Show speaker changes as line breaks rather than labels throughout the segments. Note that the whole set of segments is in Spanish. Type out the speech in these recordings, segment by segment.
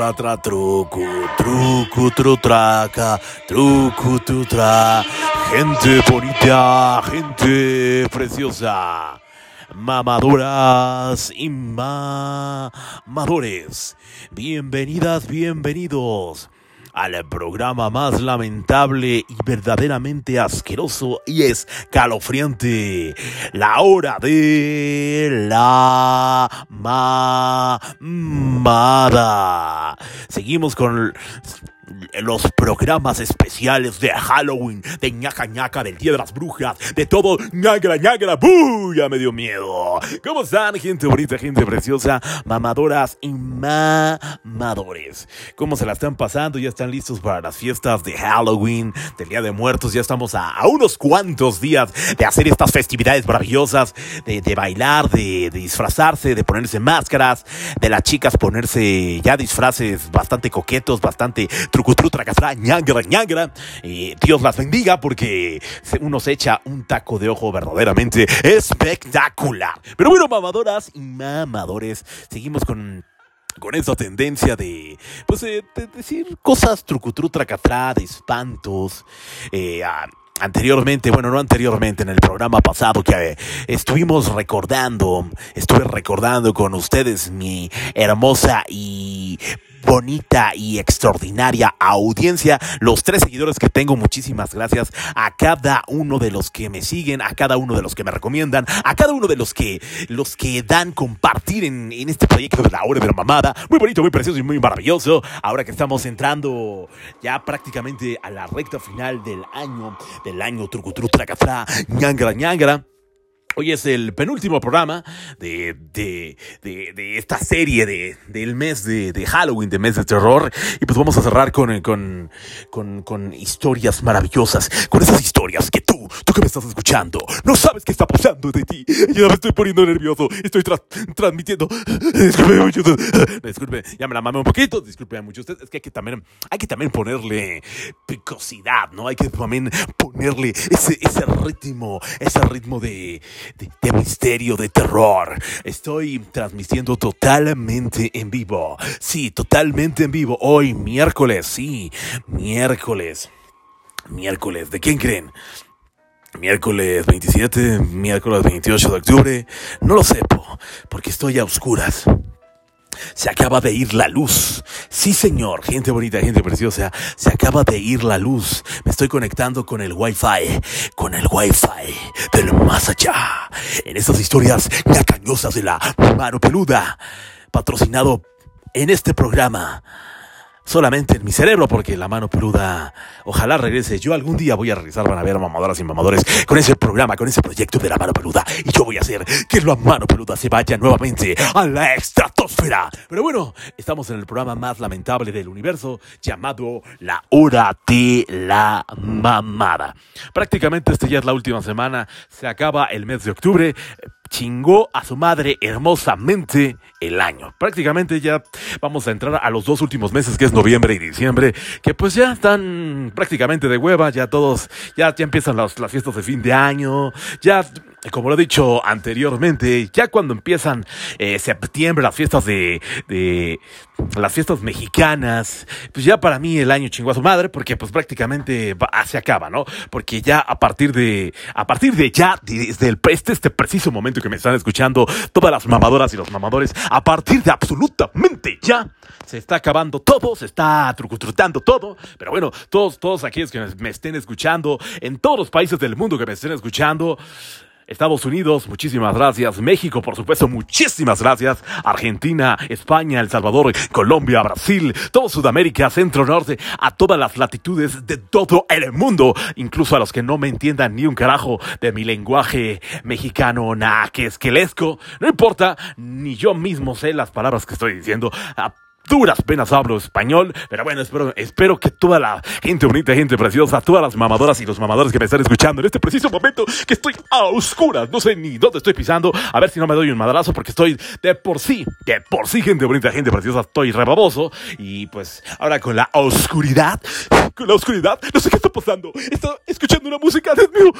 Tra, tra, truco, truco, tru, traca, truco, tu, tra. Gente bonita, gente preciosa. Mamadoras y mamadores. Bienvenidas, bienvenidos al programa más lamentable y verdaderamente asqueroso y escalofriante. La hora de la mamada. Seguimos con los programas especiales de Halloween, de ñaca ñaca, del Día de las Brujas, de todo ñagra ñagra, ¡buh! Ya me dio miedo. ¿Cómo están, gente bonita, gente preciosa, mamadoras y mamadores? ¿Cómo se la están pasando? ¿Ya están listos para las fiestas de Halloween, del Día de Muertos? Ya estamos a, a unos cuantos días de hacer estas festividades maravillosas, de, de bailar, de, de disfrazarse, de ponerse máscaras, de las chicas ponerse ya disfraces bastante coquetos, bastante trucutru, tracastra, ñangra, ñangra. Y Dios las bendiga porque uno se echa un taco de ojo verdaderamente espectacular. Pero bueno, mamadoras y mamadores, seguimos con con esa tendencia de, pues, eh, de decir cosas trucutru, tracatrá, de espantos. eh, anteriormente, bueno, no anteriormente, en el programa pasado que eh, estuvimos recordando, estuve recordando con ustedes mi hermosa y bonita y extraordinaria audiencia, los tres seguidores que tengo, muchísimas gracias a cada uno de los que me siguen, a cada uno de los que me recomiendan, a cada uno de los que los que dan compartir en, en este proyecto de la hora de la mamada, muy bonito, muy precioso y muy maravilloso, ahora que estamos entrando ya prácticamente a la recta final del año, del año trucutru tracatra, ñangra ñangra. Hoy es el penúltimo programa de, de, de, esta serie de, del mes de, Halloween, de mes de terror. Y pues vamos a cerrar con, con, con, con historias maravillosas. Con esas historias que tú, tú que me estás escuchando, no sabes qué está pasando de ti. Yo me estoy poniendo nervioso. Estoy tra- transmitiendo. Disculpe mucho. Disculpe, ya me la mamé un poquito. Disculpe mucho usted. Es que hay que también, hay que también ponerle picosidad, ¿no? Hay que también ponerle ese, ese ritmo, ese ritmo de, de, misterio, de terror. Estoy transmitiendo totalmente en vivo. Sí, totalmente en vivo. Hoy, miércoles, sí, miércoles. Miércoles, ¿de quién creen? Miércoles 27, miércoles 28 de octubre. No lo sé, po, porque estoy a oscuras. Se acaba de ir la luz. Sí, señor, gente bonita, gente preciosa. Se acaba de ir la luz. Me estoy conectando con el Wi-Fi, con el Wi-Fi del más allá. En estas historias ñacañosas de la mano peluda. Patrocinado en este programa. Solamente en mi cerebro, porque la mano peluda ojalá regrese. Yo algún día voy a regresar, van a ver mamadoras y mamadores con ese programa, con ese proyecto de la mano peluda. Y yo voy a hacer que la mano peluda se vaya nuevamente a la estratosfera. Pero bueno, estamos en el programa más lamentable del universo, llamado La Hora de la Mamada. Prácticamente esta ya es la última semana, se acaba el mes de octubre chingó a su madre hermosamente el año. Prácticamente ya vamos a entrar a los dos últimos meses, que es noviembre y diciembre, que pues ya están prácticamente de hueva, ya todos, ya, ya empiezan las, las fiestas de fin de año, ya, como lo he dicho anteriormente, ya cuando empiezan eh, septiembre, las fiestas de, de, las fiestas mexicanas, pues ya para mí el año chingó a su madre, porque pues prácticamente se acaba, ¿no? Porque ya a partir de, a partir de ya, desde el, este, este preciso momento que me están escuchando, todas las mamadoras y los mamadores, a partir de absolutamente ya, se está acabando todo, se está trucutrutando todo, pero bueno, todos, todos aquellos que me estén escuchando, en todos los países del mundo que me estén escuchando, Estados Unidos, muchísimas gracias. México, por supuesto, muchísimas gracias. Argentina, España, El Salvador, Colombia, Brasil, todo Sudamérica, Centro Norte, a todas las latitudes de todo el mundo, incluso a los que no me entiendan ni un carajo de mi lenguaje mexicano naquesquelesco. No importa, ni yo mismo sé las palabras que estoy diciendo. Duras penas hablo español, pero bueno, espero, espero que toda la gente bonita, gente preciosa, todas las mamadoras y los mamadores que me están escuchando en este preciso momento que estoy a oscuras, no sé ni dónde estoy pisando, a ver si no me doy un madrazo porque estoy de por sí, de por sí, gente bonita, gente preciosa, estoy rebaboso y pues ahora con la oscuridad, con la oscuridad, no sé qué está pasando, estoy escuchando una música, Dios mío,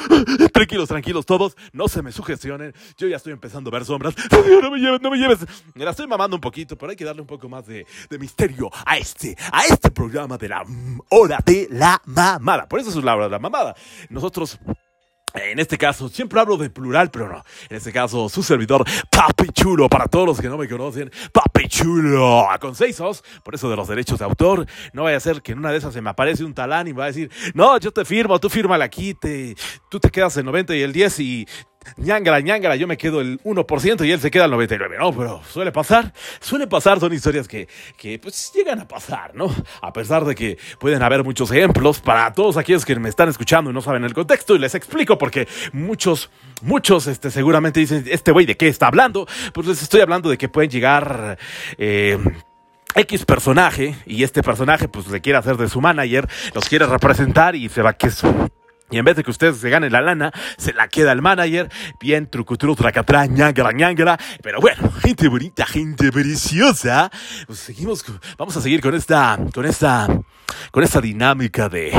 tranquilos, tranquilos todos, no se me sugestionen, yo ya estoy empezando a ver sombras, no me lleves, no me lleves, me la estoy mamando un poquito, pero hay que darle un poco más de de misterio a este, a este programa de la hora de la mamada. Por eso es la hora de la mamada. Nosotros en este caso, siempre hablo de plural, pero no. En este caso, su servidor, Papi Chulo, para todos los que no me conocen, Papi Chulo, con seis por eso de los derechos de autor. No vaya a ser que en una de esas se me aparece un talán y me va a decir, no, yo te firmo, tú fírmala aquí, te, tú te quedas el 90 y el 10 y ñangara, ñangara, yo me quedo el 1% y él se queda el 99%. No, pero suele pasar, suele pasar, son historias que, que pues llegan a pasar, ¿no? A pesar de que pueden haber muchos ejemplos para todos aquellos que me están escuchando y no saben el contexto y les explico porque muchos, muchos este, seguramente dicen, este güey de qué está hablando, pues les estoy hablando de que pueden llegar... Eh, X personaje y este personaje pues le quiere hacer de su manager, los quiere representar y se va que es y en vez de que ustedes se ganen la lana, se la queda el manager. Bien, trucutru, tracatrá, ñangara, ñangara. Pero bueno, gente bonita, gente preciosa. Pues seguimos, vamos a seguir con esta, con esta, con esta dinámica de,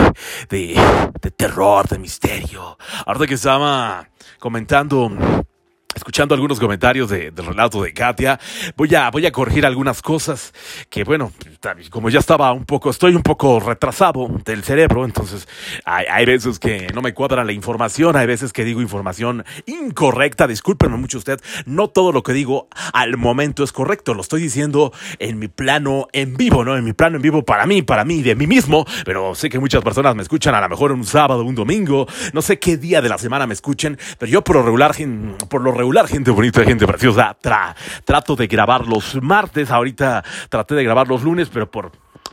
de, de terror, de misterio. Ahora que estaba comentando escuchando algunos comentarios de, del relato de Katia, voy a, voy a corregir algunas cosas que, bueno, como ya estaba un poco, estoy un poco retrasado del cerebro, entonces hay, hay veces que no me cuadra la información, hay veces que digo información incorrecta, discúlpenme mucho usted, no todo lo que digo al momento es correcto, lo estoy diciendo en mi plano en vivo, ¿no? En mi plano en vivo para mí, para mí, de mí mismo, pero sé que muchas personas me escuchan a lo mejor un sábado, un domingo, no sé qué día de la semana me escuchen, pero yo por lo regular, por lo regular, gente bonita, gente preciosa. trato de grabar los martes. Ahorita traté de grabar los lunes, pero por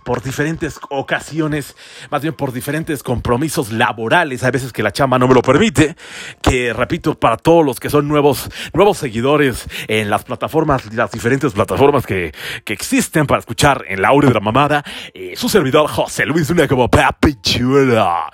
por diferentes ocasiones, más bien por diferentes compromisos laborales, hay veces que la chamba no me lo permite, que repito, para todos los que son nuevos, nuevos seguidores en las plataformas, las diferentes plataformas que, que existen para escuchar en la hora de la mamada, eh, su servidor José Luis Una como Papi Chula.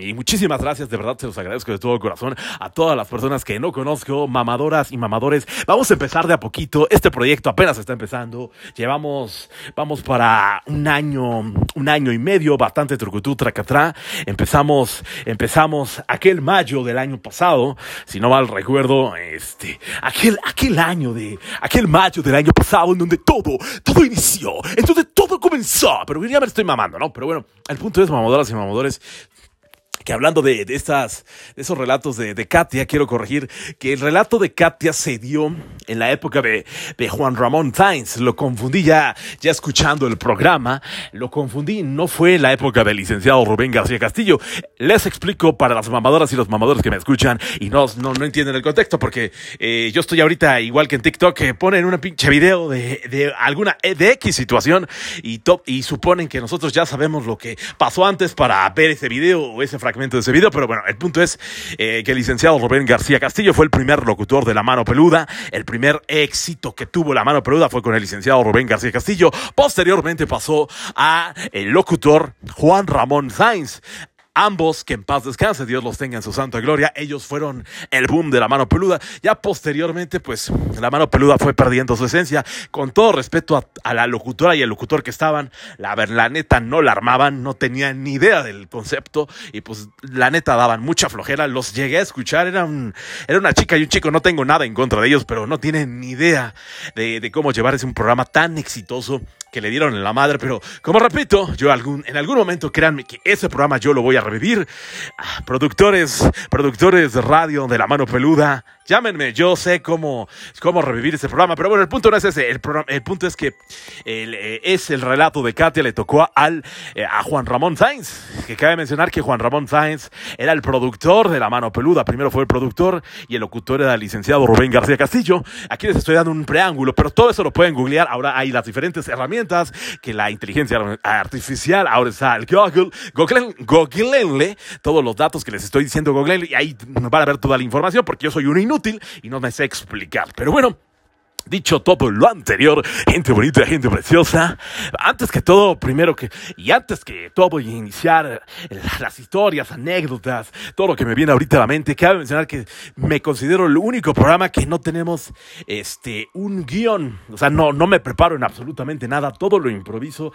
Y muchísimas gracias, de verdad se los agradezco de todo corazón a todas las personas que no conozco, mamadoras y mamadores. Vamos a empezar de a poquito, este proyecto apenas está empezando, llevamos, vamos para un año un año y medio, bastante trucutú, tracatrá. Empezamos, empezamos aquel mayo del año pasado, si no mal recuerdo, este, aquel, aquel año de, aquel mayo del año pasado en donde todo, todo inició, en donde todo comenzó. Pero ya me estoy mamando, ¿no? Pero bueno, el punto es, mamadoras y mamadores, que hablando de, estas, de esos relatos de, Katia, quiero corregir que el relato de Katia se dio en la época de, de Juan Ramón Sainz. Lo confundí ya, ya escuchando el programa, lo confundí, no fue en la época del licenciado Rubén García Castillo. Les explico para las mamadoras y los mamadores que me escuchan y no, no, no entienden el contexto, porque eh, yo estoy ahorita igual que en TikTok, que ponen una pinche video de, de alguna, de X situación y, y suponen que nosotros ya sabemos lo que pasó antes para ver ese video o ese fragmento de ese video, pero bueno, el punto es eh, que el licenciado Rubén García Castillo fue el primer locutor de La Mano Peluda. El primer éxito que tuvo La Mano Peluda fue con el licenciado Rubén García Castillo. Posteriormente pasó a el locutor Juan Ramón Sainz. Ambos, que en paz descanse, Dios los tenga en su santa gloria, ellos fueron el boom de la mano peluda. Ya posteriormente, pues la mano peluda fue perdiendo su esencia. Con todo respeto a, la locutora y el locutor que estaban, la, la neta no la armaban, no tenían ni idea del concepto y pues la neta daban mucha flojera. Los llegué a escuchar, era, era una chica y un chico, no tengo nada en contra de ellos, pero no tienen ni idea de, de cómo llevar ese un programa tan exitoso que le dieron en la madre, pero como repito, yo algún, en algún momento créanme que ese programa yo lo voy a revivir. Ah, productores, productores de radio de la mano peluda, Llámenme, yo sé cómo, cómo revivir ese programa, pero bueno, el punto no es ese, el, el punto es que eh, es el relato de Katia, le tocó al, eh, a Juan Ramón Sainz, que cabe mencionar que Juan Ramón Sainz era el productor de La Mano Peluda, primero fue el productor y el locutor era el licenciado Rubén García Castillo, aquí les estoy dando un preámbulo, pero todo eso lo pueden googlear, ahora hay las diferentes herramientas que la inteligencia artificial, ahora está el Google, Google, googleenle todos los datos que les estoy diciendo, googleenle, y ahí van a ver toda la información, porque yo soy un inútil y no me sé explicar. Pero bueno, Dicho todo lo anterior, gente bonita, gente preciosa, antes que todo, primero que, y antes que todo voy a iniciar las historias, anécdotas, todo lo que me viene ahorita a la mente, cabe mencionar que me considero el único programa que no tenemos, este, un guion, o sea, no, no me preparo en absolutamente nada, todo lo improviso.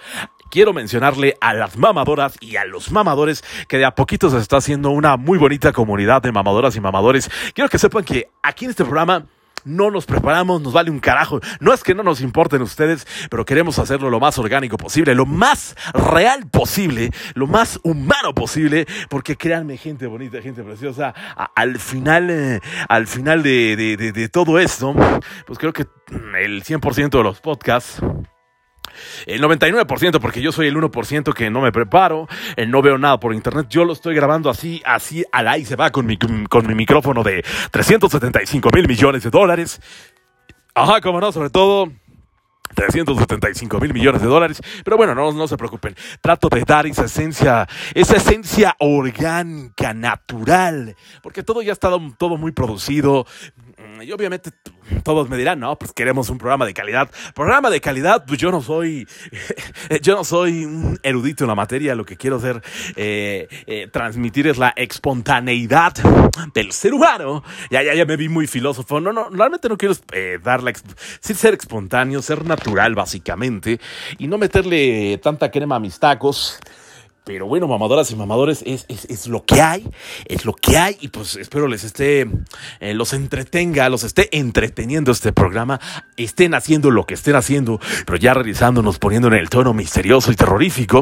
Quiero mencionarle a las mamadoras y a los mamadores que de a poquito se está haciendo una muy bonita comunidad de mamadoras y mamadores. Quiero que sepan que aquí en este programa, no nos preparamos, nos vale un carajo. No es que no nos importen ustedes, pero queremos hacerlo lo más orgánico posible, lo más real posible, lo más humano posible, porque créanme, gente bonita, gente preciosa, al final, eh, al final de, de todo esto, pues creo que el 100% de los podcasts el 99% porque yo soy el 1% que no me preparo, eh, no veo nada por internet, yo lo estoy grabando así, así al aire se va con mi, con mi micrófono de 375 mil millones de dólares. Ajá, como no, sobre todo 375 mil millones de dólares. Pero bueno, no, no se preocupen. Trato de dar esa esencia, esa esencia orgánica, natural. Porque todo ya está todo muy producido. Mm, y obviamente todos me dirán, no, pues queremos un programa de calidad. Programa de calidad, pues yo no soy, yo no soy un erudito en la materia. Lo que quiero hacer, eh, eh, transmitir es la espontaneidad del ser humano. Ya, ya, ya me vi muy filósofo. No, no, realmente no quiero eh, dar la, ser espontáneo, ser natural, básicamente, y no meterle tanta crema a mis tacos. Pero bueno, mamadoras y mamadores, es, es, es, lo que hay, es lo que hay y pues espero les esté, eh, los entretenga, los esté entreteniendo este programa, estén haciendo lo que estén haciendo, pero ya realizándonos, poniendo en el tono misterioso y terrorífico.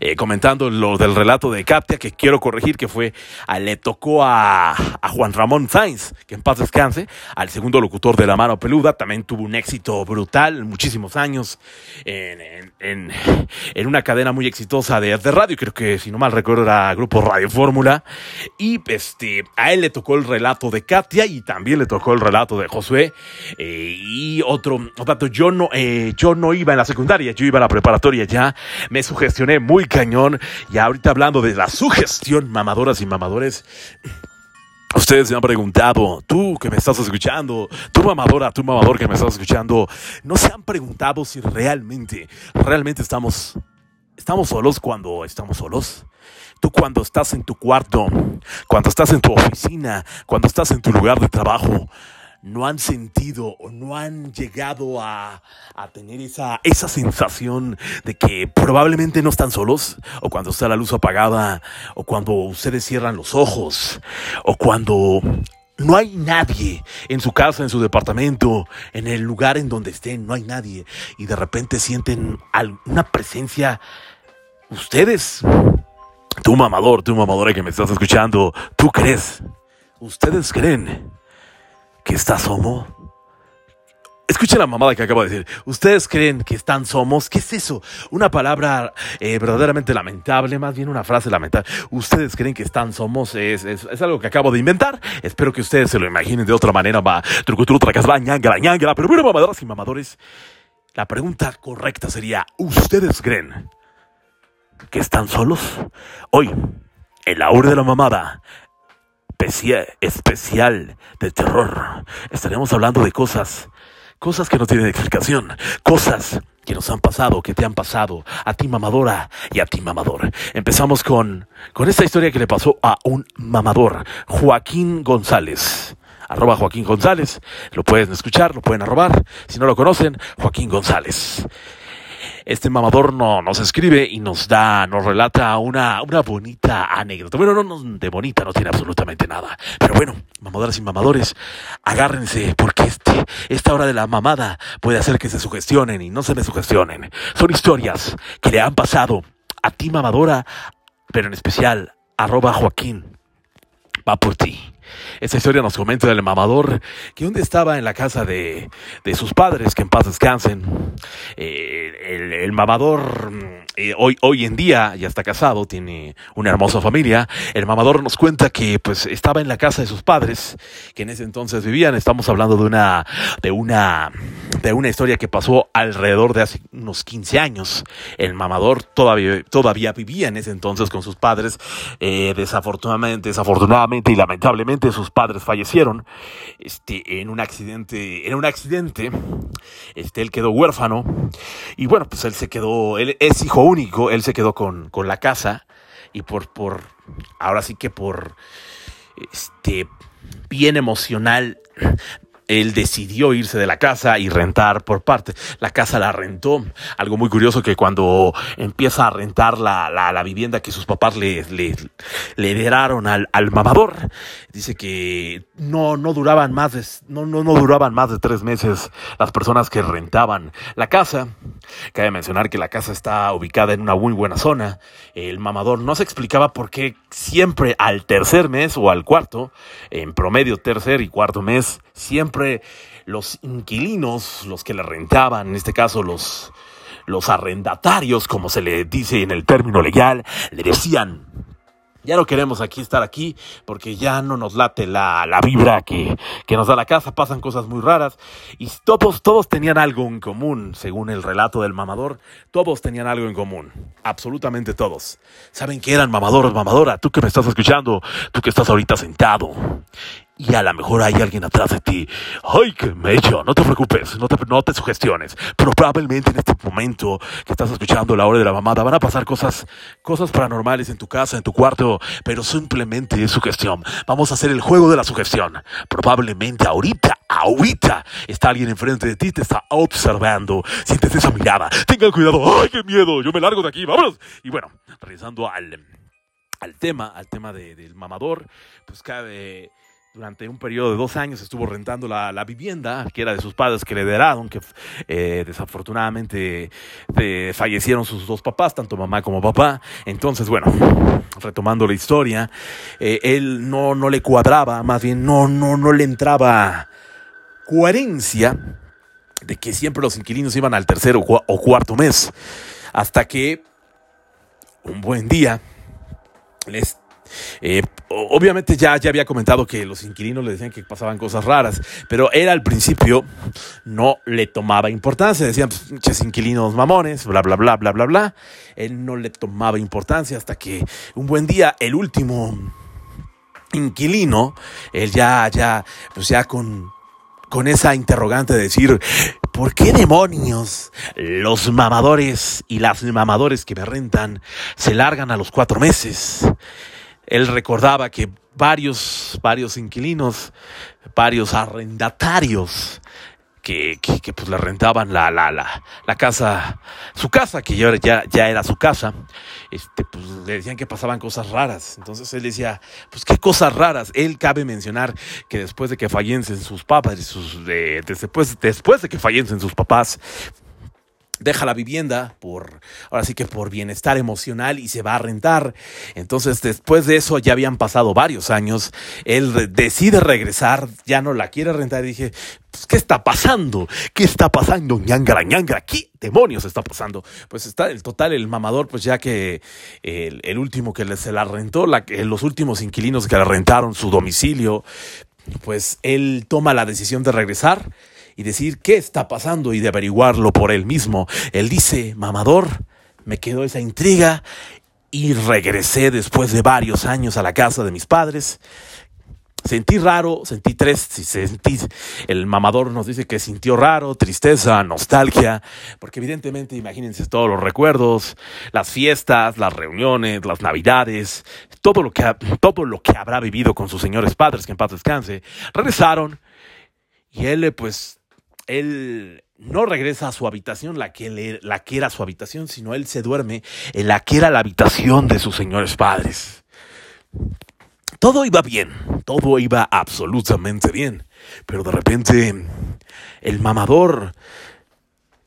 Eh, comentando lo del relato de Katia, que quiero corregir, que fue, a, le tocó a, Juan Ramón Sainz, que en paz descanse, al segundo locutor de La Mano Peluda, también tuvo un éxito brutal, muchísimos años, en, una cadena muy exitosa de, radio, creo que si no mal recuerdo era Grupo Radio Fórmula, y este, a él le tocó el relato de Katia y también le tocó el relato de Josué, eh, y otro, otro yo no, eh, yo no iba en la secundaria, yo iba a la preparatoria ya, me sugestioné muy cañón. Y ahorita hablando de la sugestión, mamadoras y mamadores. Ustedes se han preguntado, tú que me estás escuchando, tú mamadora, tú mamador que me estás escuchando, ¿no se han preguntado si realmente, realmente estamos, estamos solos cuando estamos solos? Tú cuando estás en tu cuarto, cuando estás en tu oficina, cuando estás en tu lugar de trabajo, no han sentido o no han llegado a, tener esa, esa sensación de que probablemente no están solos, o cuando está la luz apagada, o cuando ustedes cierran los ojos, o cuando no hay nadie en su casa, en su departamento, en el lugar en donde estén, no hay nadie, y de repente sienten una presencia, ustedes, tú mamador, tú mamadora que me estás escuchando, tú crees, ustedes creen que está Somo? Escuchen la mamada que acabo de decir. ¿Ustedes creen que están somos? ¿Qué es eso? Una palabra eh, verdaderamente lamentable, más bien una frase lamentable. ¿Ustedes creen que están somos? Es, es, algo que acabo de inventar. Espero que ustedes se lo imaginen de otra manera. Va, trucutru, tracasba, ñangala, ñangala. Pero bueno, mamadoras y mamadores, la pregunta correcta sería, ¿ustedes creen que están solos? Hoy, en la hora de la mamada, especial de terror. Estaremos hablando de cosas, cosas que no tienen explicación, cosas que nos han pasado, que te han pasado, a ti mamadora y a ti mamador. Empezamos con, con esta historia que le pasó a un mamador, Joaquín González arroba Joaquín González. Lo pueden escuchar, lo pueden arrobar. Si no lo conocen, Joaquín González este mamador no, nos escribe y nos da, nos relata una, una bonita anécdota. Bueno, no, de bonita no tiene absolutamente nada. Pero bueno, mamadoras y mamadores, agárrense porque este, esta hora de la mamada puede hacer que se sugestionen y no se me sugestionen. Son historias que le han pasado a ti mamadora, pero en especial arroba Joaquín. Va por ti. Esta historia nos comenta del mamador que un día estaba en la casa de, de sus padres, que en paz descansen. Eh, el, mamador eh, hoy, hoy en día ya está casado, tiene una hermosa familia. El mamador nos cuenta que pues estaba en la casa de sus padres, que en ese entonces vivían. Estamos hablando de una, de una, de una historia que pasó alrededor de hace unos 15 años. El mamador todavía, todavía vivía en ese entonces con sus padres. Eh, desafortunadamente, desafortunadamente y lamentablemente desafortunadamente sus padres fallecieron este, en un accidente, en un accidente, este, él quedó huérfano y bueno, pues él se quedó, él es hijo único, él se quedó con, con la casa y por, por, ahora sí que por, este, bien emocional él decidió irse de la casa y rentar por parte. La casa la rentó. Algo muy curioso que cuando empieza a rentar la, la, vivienda que sus papás le, le, le heredaron al, al, mamador, dice que no, no duraban más de, no, no, no duraban más de tres meses las personas que rentaban la casa. Cabe mencionar que la casa está ubicada en una muy buena zona. El mamador no se explicaba por qué siempre al tercer mes o al cuarto, en promedio tercer y cuarto mes, siempre los inquilinos, los que le rentaban, en este caso los, los arrendatarios, como se le dice en el término legal, le decían, ya no queremos aquí estar aquí porque ya no nos late la, la vibra que, que, nos da la casa, pasan cosas muy raras y todos, todos tenían algo en común, según el relato del mamador, todos tenían algo en común, absolutamente todos. ¿Saben que eran mamadores, mamadora? Tú que me estás escuchando, tú que estás ahorita sentado y a lo mejor hay alguien atrás de ti. ¡Ay, qué mello! No te preocupes, no te, no te sugestiones. Probablemente en este momento que estás escuchando la hora de la mamada van a pasar cosas, cosas paranormales en tu casa, en tu cuarto, pero simplemente es sugestión. Vamos a hacer el juego de la sugestión. Probablemente ahorita, ahorita, está alguien enfrente de ti, te está observando. Sientes esa mirada. Tengan cuidado. ¡Ay, qué miedo! Yo me largo de aquí, vámonos. Y bueno, regresando al, al tema, al tema del mamador, pues cabe durante un periodo de dos años estuvo rentando la, la vivienda, que era de sus padres que le heredaron, que eh, desafortunadamente eh, fallecieron sus dos papás, tanto mamá como papá. Entonces, bueno, retomando la historia, eh, él no, no le cuadraba, más bien no, no, no le entraba coherencia de que siempre los inquilinos iban al tercer o cuarto mes, hasta que un buen día les eh, obviamente ya, ya había comentado que los inquilinos le decían que pasaban cosas raras, pero él al principio no le tomaba importancia. Decían, pues, inquilinos mamones, bla, bla, bla, bla, bla, bla. Él no le tomaba importancia hasta que un buen día, el último inquilino, él ya, ya, pues con, con esa interrogante de decir, ¿por qué demonios los mamadores y las mamadores que me rentan se largan a los cuatro meses? Él recordaba que varios, varios inquilinos, varios arrendatarios que, que, pues le rentaban la, la, la, la, casa, su casa, que ya, ya, ya era su casa, este, pues le decían que pasaban cosas raras. Entonces él decía, pues qué cosas raras. Él cabe mencionar que después de que fallecen sus papás, sus, de, después, después de que fallecen sus papás, deja la vivienda por, ahora sí que por bienestar emocional y se va a rentar. Entonces, después de eso, ya habían pasado varios años, él decide regresar, ya no la quiere rentar y dije, pues, ¿qué está pasando? ¿Qué está pasando? ñangara, ñangara, ¿qué demonios está pasando? Pues está el total, el mamador, pues ya que el, último que se la rentó, la, los últimos inquilinos que le rentaron su domicilio, pues él toma la decisión de regresar y decir qué está pasando y de averiguarlo por él mismo. Él dice, mamador, me quedó esa intriga y regresé después de varios años a la casa de mis padres. Sentí raro, sentí tres, sentí, el mamador nos dice que sintió raro, tristeza, nostalgia, porque evidentemente imagínense todos los recuerdos, las fiestas, las reuniones, las navidades, todo lo que, todo lo que habrá vivido con sus señores padres, que en paz descanse, regresaron y él pues él no regresa a su habitación, la que, que era su habitación, sino él se duerme en la que era la habitación de sus señores padres. Todo iba bien, todo iba absolutamente bien, pero de repente el mamador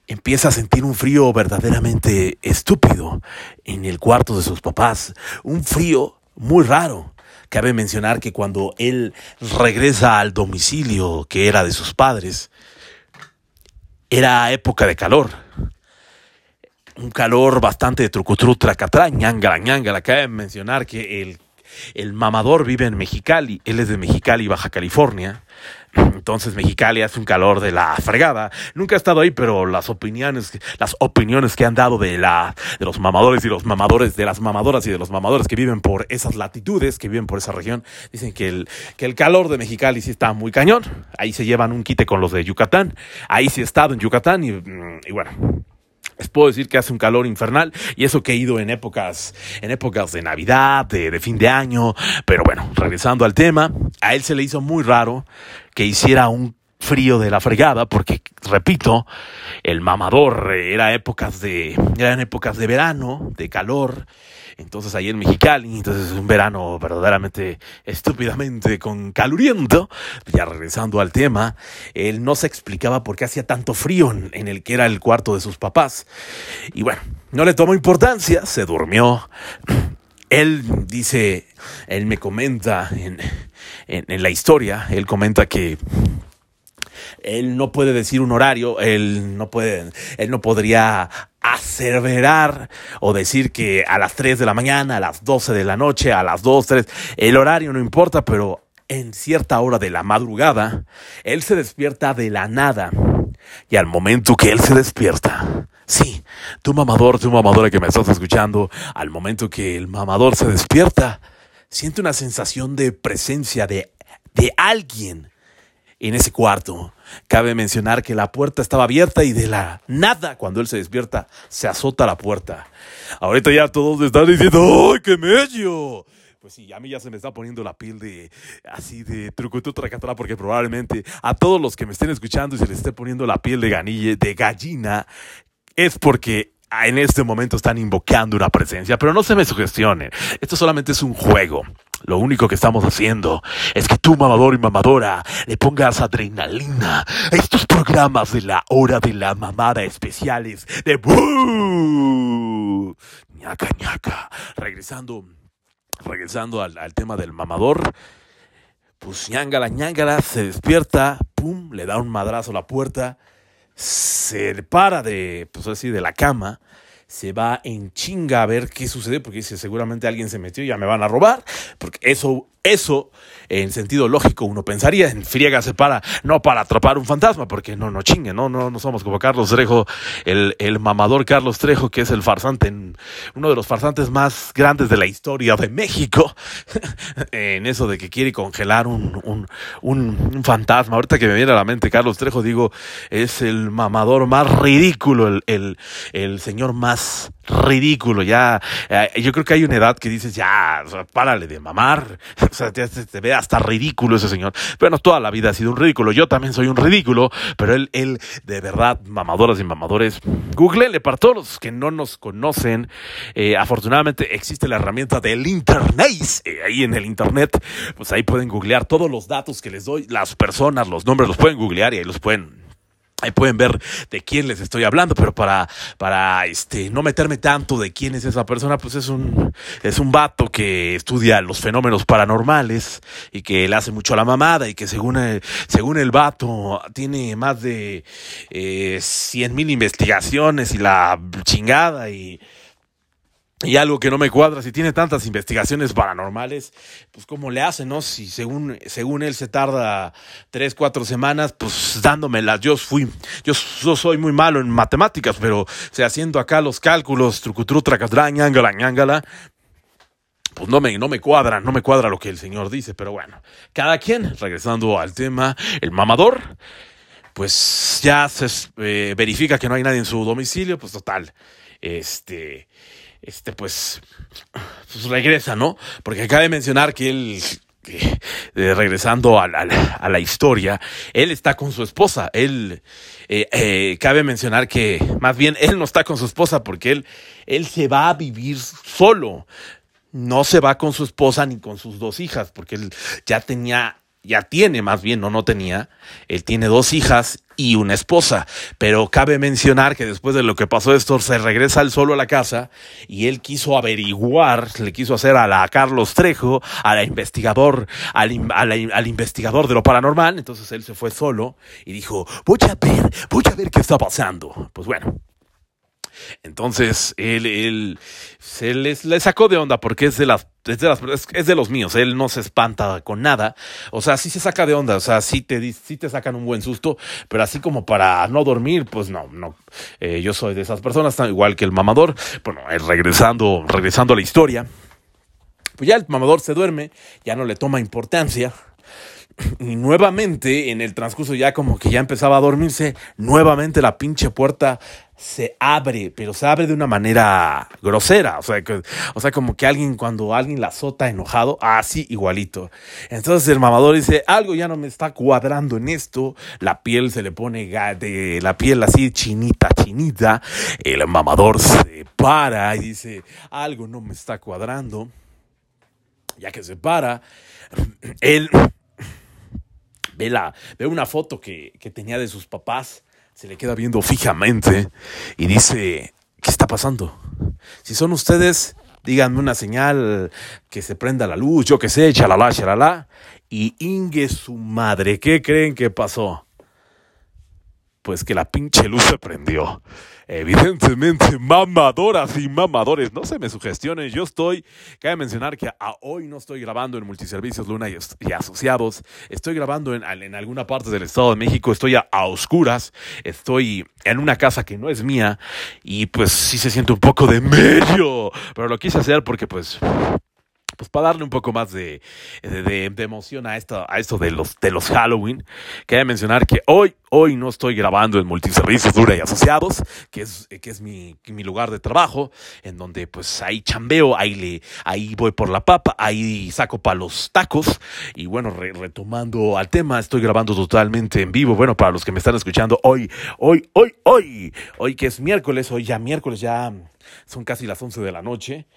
empieza a sentir un frío verdaderamente estúpido en el cuarto de sus papás, un frío muy raro. Cabe mencionar que cuando él regresa al domicilio que era de sus padres, era época de calor. Un calor bastante de trucutru, tracatrá, ñangara, ñangara. Cabe mencionar que el, el mamador vive en Mexicali. Él es de Mexicali, Baja California. Entonces Mexicali hace un calor de la fregada. Nunca he estado ahí, pero las opiniones, las opiniones que han dado de la, de los mamadores y los mamadores, de las mamadoras y de los mamadores que viven por esas latitudes, que viven por esa región, dicen que el, que el calor de Mexicali sí está muy cañón. Ahí se llevan un quite con los de Yucatán. Ahí sí he estado en Yucatán y, y bueno. Les puedo decir que hace un calor infernal y eso que he ido en épocas, en épocas de Navidad, de, fin de año. Pero bueno, regresando al tema, a él se le hizo muy raro que hiciera un frío de la fregada, porque repito, el mamador era épocas de, eran épocas de verano, de calor, entonces ahí en Mexicali, entonces un verano verdaderamente estúpidamente con caluriento, ya regresando al tema, él no se explicaba por qué hacía tanto frío en el que era el cuarto de sus papás. Y bueno, no le tomó importancia, se durmió. Él dice, él me comenta en, la historia, él comenta que él no puede decir un horario, él no puede, él no podría aseverar o decir que a las 3 de la mañana, a las 12 de la noche, a las 2, 3, el horario no importa, pero en cierta hora de la madrugada, él se despierta de la nada. Y al momento que él se despierta, sí, tu mamador, tu mamadora que me estás escuchando, al momento que el mamador se despierta, siente una sensación de presencia de, de alguien en ese cuarto. Cabe mencionar que la puerta estaba abierta y de la nada, cuando él se despierta, se azota la puerta. Ahorita ya todos están diciendo, ¡ay, qué medio! Pues sí, a mí ya se me está poniendo la piel de así de trucutu tracatara porque probablemente a todos los que me estén escuchando y se les esté poniendo la piel de ganille, de gallina, es porque en este momento están invocando una presencia, pero no se me sugestionen. Esto solamente es un juego. Lo único que estamos haciendo es que tú, mamador y mamadora, le pongas adrenalina a estos programas de la hora de la mamada especiales de ¡Buu! ñaca ñaca. Regresando, regresando al, al tema del mamador, pues ñangala ñangala se despierta, pum, le da un madrazo a la puerta, se para de, pues así, de la cama, se va en chinga a ver qué sucede, porque dice, seguramente alguien se metió y ya me van a robar, porque eso, eso, en sentido lógico, uno pensaría, en friega se para, no para atrapar un fantasma, porque no, no chingue, no, no, no somos como Carlos Trejo, el, el mamador Carlos Trejo, que es el farsante, uno de los farsantes más grandes de la historia de México, en eso de que quiere congelar un, un, un, fantasma. Ahorita que me viene a la mente Carlos Trejo, digo, es el mamador más ridículo, el, el, el señor más ridículo, ya, eh, yo creo que hay una edad que dices, ya, párale de mamar, o sea, te, ve hasta ridículo ese señor. Bueno, toda la vida ha sido un ridículo, yo también soy un ridículo, pero él, él, de verdad, mamadoras y mamadores, googlele para todos los que no nos conocen, eh, afortunadamente existe la herramienta del internet, eh, ahí en el internet, pues ahí pueden googlear todos los datos que les doy, las personas, los nombres, los pueden googlear y ahí los pueden Ahí pueden ver de quién les estoy hablando, pero para, para este, no meterme tanto de quién es esa persona, pues es un, es un vato que estudia los fenómenos paranormales y que le hace mucho a la mamada y que según el, según el vato tiene más de eh, 100 mil investigaciones y la chingada y, y algo que no me cuadra, si tiene tantas investigaciones paranormales, pues cómo le hace, ¿no? Si según, según él se tarda tres, cuatro semanas, pues dándomelas. Yo fui, yo, yo soy muy malo en matemáticas, pero sea, haciendo acá los cálculos, trucutru, tracadra, ñangala, ñangala, pues no me, no me cuadra, no me cuadra lo que el señor dice, pero bueno, cada quien, regresando al tema, el mamador, pues ya se eh, verifica que no hay nadie en su domicilio, pues total, este este pues, pues regresa, ¿no? Porque cabe mencionar que él, eh, regresando a la, a la, historia, él está con su esposa. Él, eh, eh, cabe mencionar que más bien él no está con su esposa porque él, él se va a vivir solo. No se va con su esposa ni con sus dos hijas porque él ya tenía ya tiene más bien, no, no tenía, él tiene dos hijas y una esposa, pero cabe mencionar que después de lo que pasó esto se regresa él solo a la casa y él quiso averiguar, le quiso hacer a la Carlos Trejo, a la investigador, al, al investigador de lo paranormal, entonces él se fue solo y dijo, voy a ver, voy a ver qué está pasando. Pues bueno, Entonces, él, él se les, le sacó de onda porque es de las, es de los míos. Él no se espanta con nada. O sea, sí se saca de onda. O sea, sí te, te sacan un buen susto, pero así como para no dormir, pues no, no. Eh, yo soy de esas personas, igual que el mamador. Bueno, eh, regresando, regresando a la historia. Pues ya el mamador se duerme, ya no le toma importancia. Y nuevamente, en el transcurso ya como que ya empezaba a dormirse, nuevamente la pinche puerta se abre, pero se abre de una manera grosera, o sea, o sea, como que alguien cuando alguien la azota enojado, así igualito. Entonces el mamador dice, algo ya no me está cuadrando en esto, la piel se le pone de la piel así chinita, chinita, el mamador se para y dice, algo no me está cuadrando. Ya que se para, él ve, la, ve una foto que, que tenía de sus papás, se le queda viendo fijamente y dice, ¿qué está pasando? Si son ustedes, díganme una señal que se prenda la luz, yo qué sé, chalala, chalala. Y ingue su madre, ¿qué creen que pasó? Pues que la pinche luz se prendió evidentemente mamadoras y mamadores. No se me sugestionen, yo estoy, cabe mencionar que a hoy no estoy grabando en Multiservicios Luna y, Asociados, estoy grabando en, en, alguna parte del Estado de México, estoy a, oscuras, estoy en una casa que no es mía y pues sí se siente un poco de medio, pero lo quise hacer porque pues pues para darle un poco más de, de, emoción a esto, a esto de los, de los Halloween, quería mencionar que hoy, hoy no estoy grabando en Multiservicios Dura y Asociados, que es, que es mi, mi lugar de trabajo, en donde pues ahí chambeo, ahí, le, ahí voy por la papa, ahí saco para los tacos, y bueno, retomando al tema, estoy grabando totalmente en vivo, bueno, para los que me están escuchando hoy, hoy, hoy, hoy, hoy que es miércoles, hoy ya miércoles, ya son casi las 11 de la noche,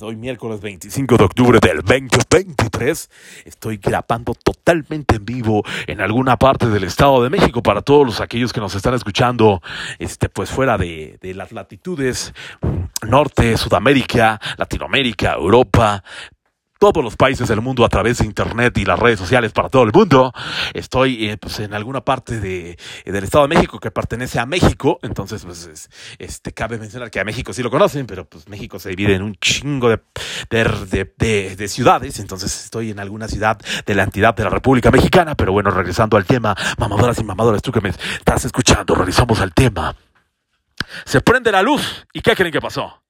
Hoy miércoles 25 de octubre del 2023. Estoy grabando totalmente en vivo en alguna parte del Estado de México para todos los aquellos que nos están escuchando, este, pues fuera de, de las latitudes norte, Sudamérica, Latinoamérica, Europa, todos los países del mundo a través de internet y las redes sociales para todo el mundo. Estoy eh, pues, en alguna parte de, del Estado de México que pertenece a México, entonces pues este cabe mencionar que a México sí lo conocen, pero pues México se divide en un chingo de, de, de, ciudades, entonces estoy en alguna ciudad de la entidad de la República Mexicana, pero bueno, regresando al tema, mamadoras y mamadores, tú que me estás escuchando, realizamos al tema. Se prende la luz y ¿qué creen que pasó?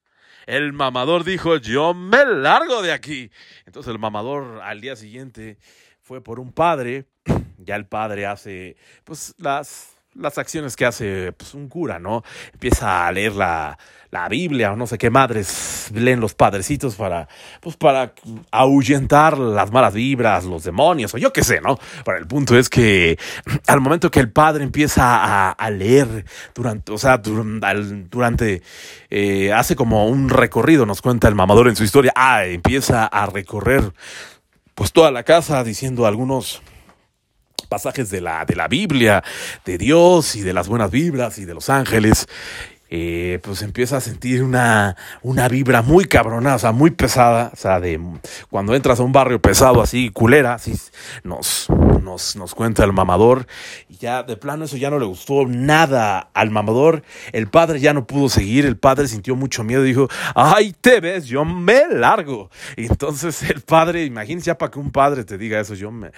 El mamador dijo, yo me largo de aquí. Entonces el mamador al día siguiente fue por un padre. Ya el padre hace pues las, las acciones que hace pues, un cura, ¿no? Empieza a leer la, la Biblia o no sé qué madres leen los padrecitos para, pues para ahuyentar las malas vibras, los demonios, o yo qué sé, ¿no? Pero el punto es que al momento que el padre empieza a, leer durante, o sea, durante, eh, hace como un recorrido, nos cuenta el mamador en su historia, ah, empieza a recorrer pues toda la casa diciendo algunos pasajes de la, de la Biblia, de Dios y de las buenas vibras y de los ángeles. Eh, pues empieza a sentir una, una vibra muy cabrona, o sea, muy pesada, o sea, de cuando entras a un barrio pesado así, culera, así nos, nos, nos cuenta el mamador, y ya de plano eso ya no le gustó nada al mamador, el padre ya no pudo seguir, el padre sintió mucho miedo dijo, ay, te ves, yo me largo, entonces el padre, imagínense ya para que un padre te diga eso, yo me,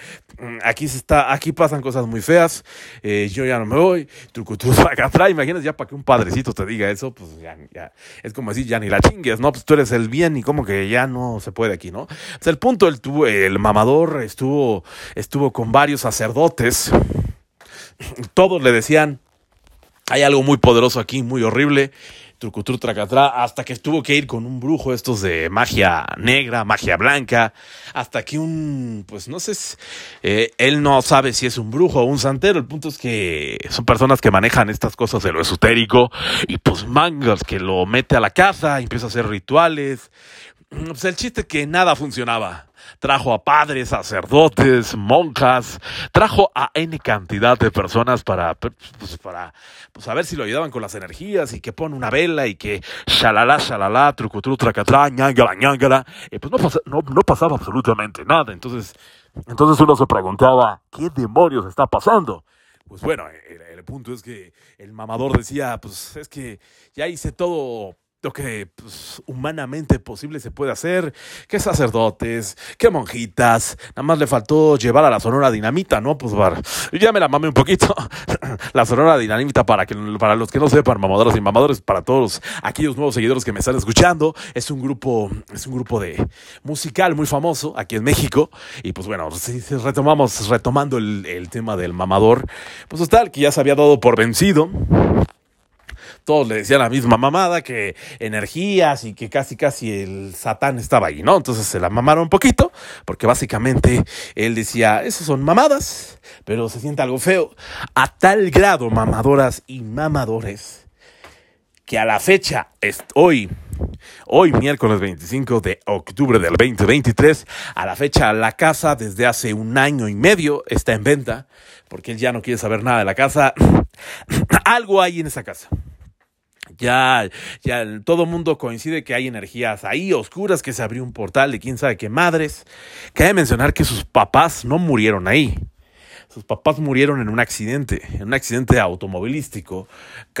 aquí está, aquí pasan cosas muy feas, eh, yo ya no me voy, truco, acá atrás, imagínense ya para que un padrecito te diga eso, pues ya, ya, es como decir, ya ni la chingues, ¿no? Pues tú eres el bien y como que ya no se puede aquí, ¿no? El punto, el, el mamador estuvo, estuvo con varios sacerdotes, todos le decían, hay algo muy poderoso aquí, muy horrible, trucutru tracatra, hasta que tuvo que ir con un brujo, estos de magia negra, magia blanca, hasta que un, pues no sé, eh, él no sabe si es un brujo o un santero, el punto es que son personas que manejan estas cosas de lo esotérico, y pues mangas que lo mete a la casa, empieza a hacer rituales, pues el chiste que nada funcionaba trajo a padres, sacerdotes, monjas, trajo a N cantidad de personas para, pues, para pues, a ver si lo ayudaban con las energías y que pone una vela y que shalala, shalala, trucutru, tracatra, ñangala, ñangala, y pues no, no, pasaba absolutamente nada. Entonces, entonces uno se preguntaba, ¿qué demonios está pasando? Pues bueno, el punto es que el mamador decía, pues es que ya hice todo lo que pues, humanamente posible se puede hacer, que sacerdotes, que monjitas, nada más le faltó llevar a la Sonora Dinamita, ¿no? Pues para, ya me la mame un poquito, la Sonora Dinamita para que para los que no sepan, mamadoras y mamadores, para todos aquellos nuevos seguidores que me están escuchando, es un grupo, es un grupo de musical muy famoso aquí en México, y pues bueno, si, retomamos, retomando el, el tema del mamador, pues tal, que ya se había dado por vencido, todos le decían la misma mamada, que energías y que casi casi el satán estaba ahí, ¿no? Entonces se la mamaron un poquito, porque básicamente él decía, esas son mamadas, pero se siente algo feo. A tal grado, mamadoras y mamadores, que a la fecha, es hoy, Hoy, miércoles 25 de octubre del 2023, a la fecha, la casa desde hace un año y medio está en venta, porque él ya no quiere saber nada de la casa. Algo hay en esa casa. Ya, ya todo mundo coincide que hay energías ahí oscuras, que se abrió un portal de quién sabe qué madres. Cabe mencionar que sus papás no murieron ahí. Sus papás murieron en un accidente, en un accidente automovilístico,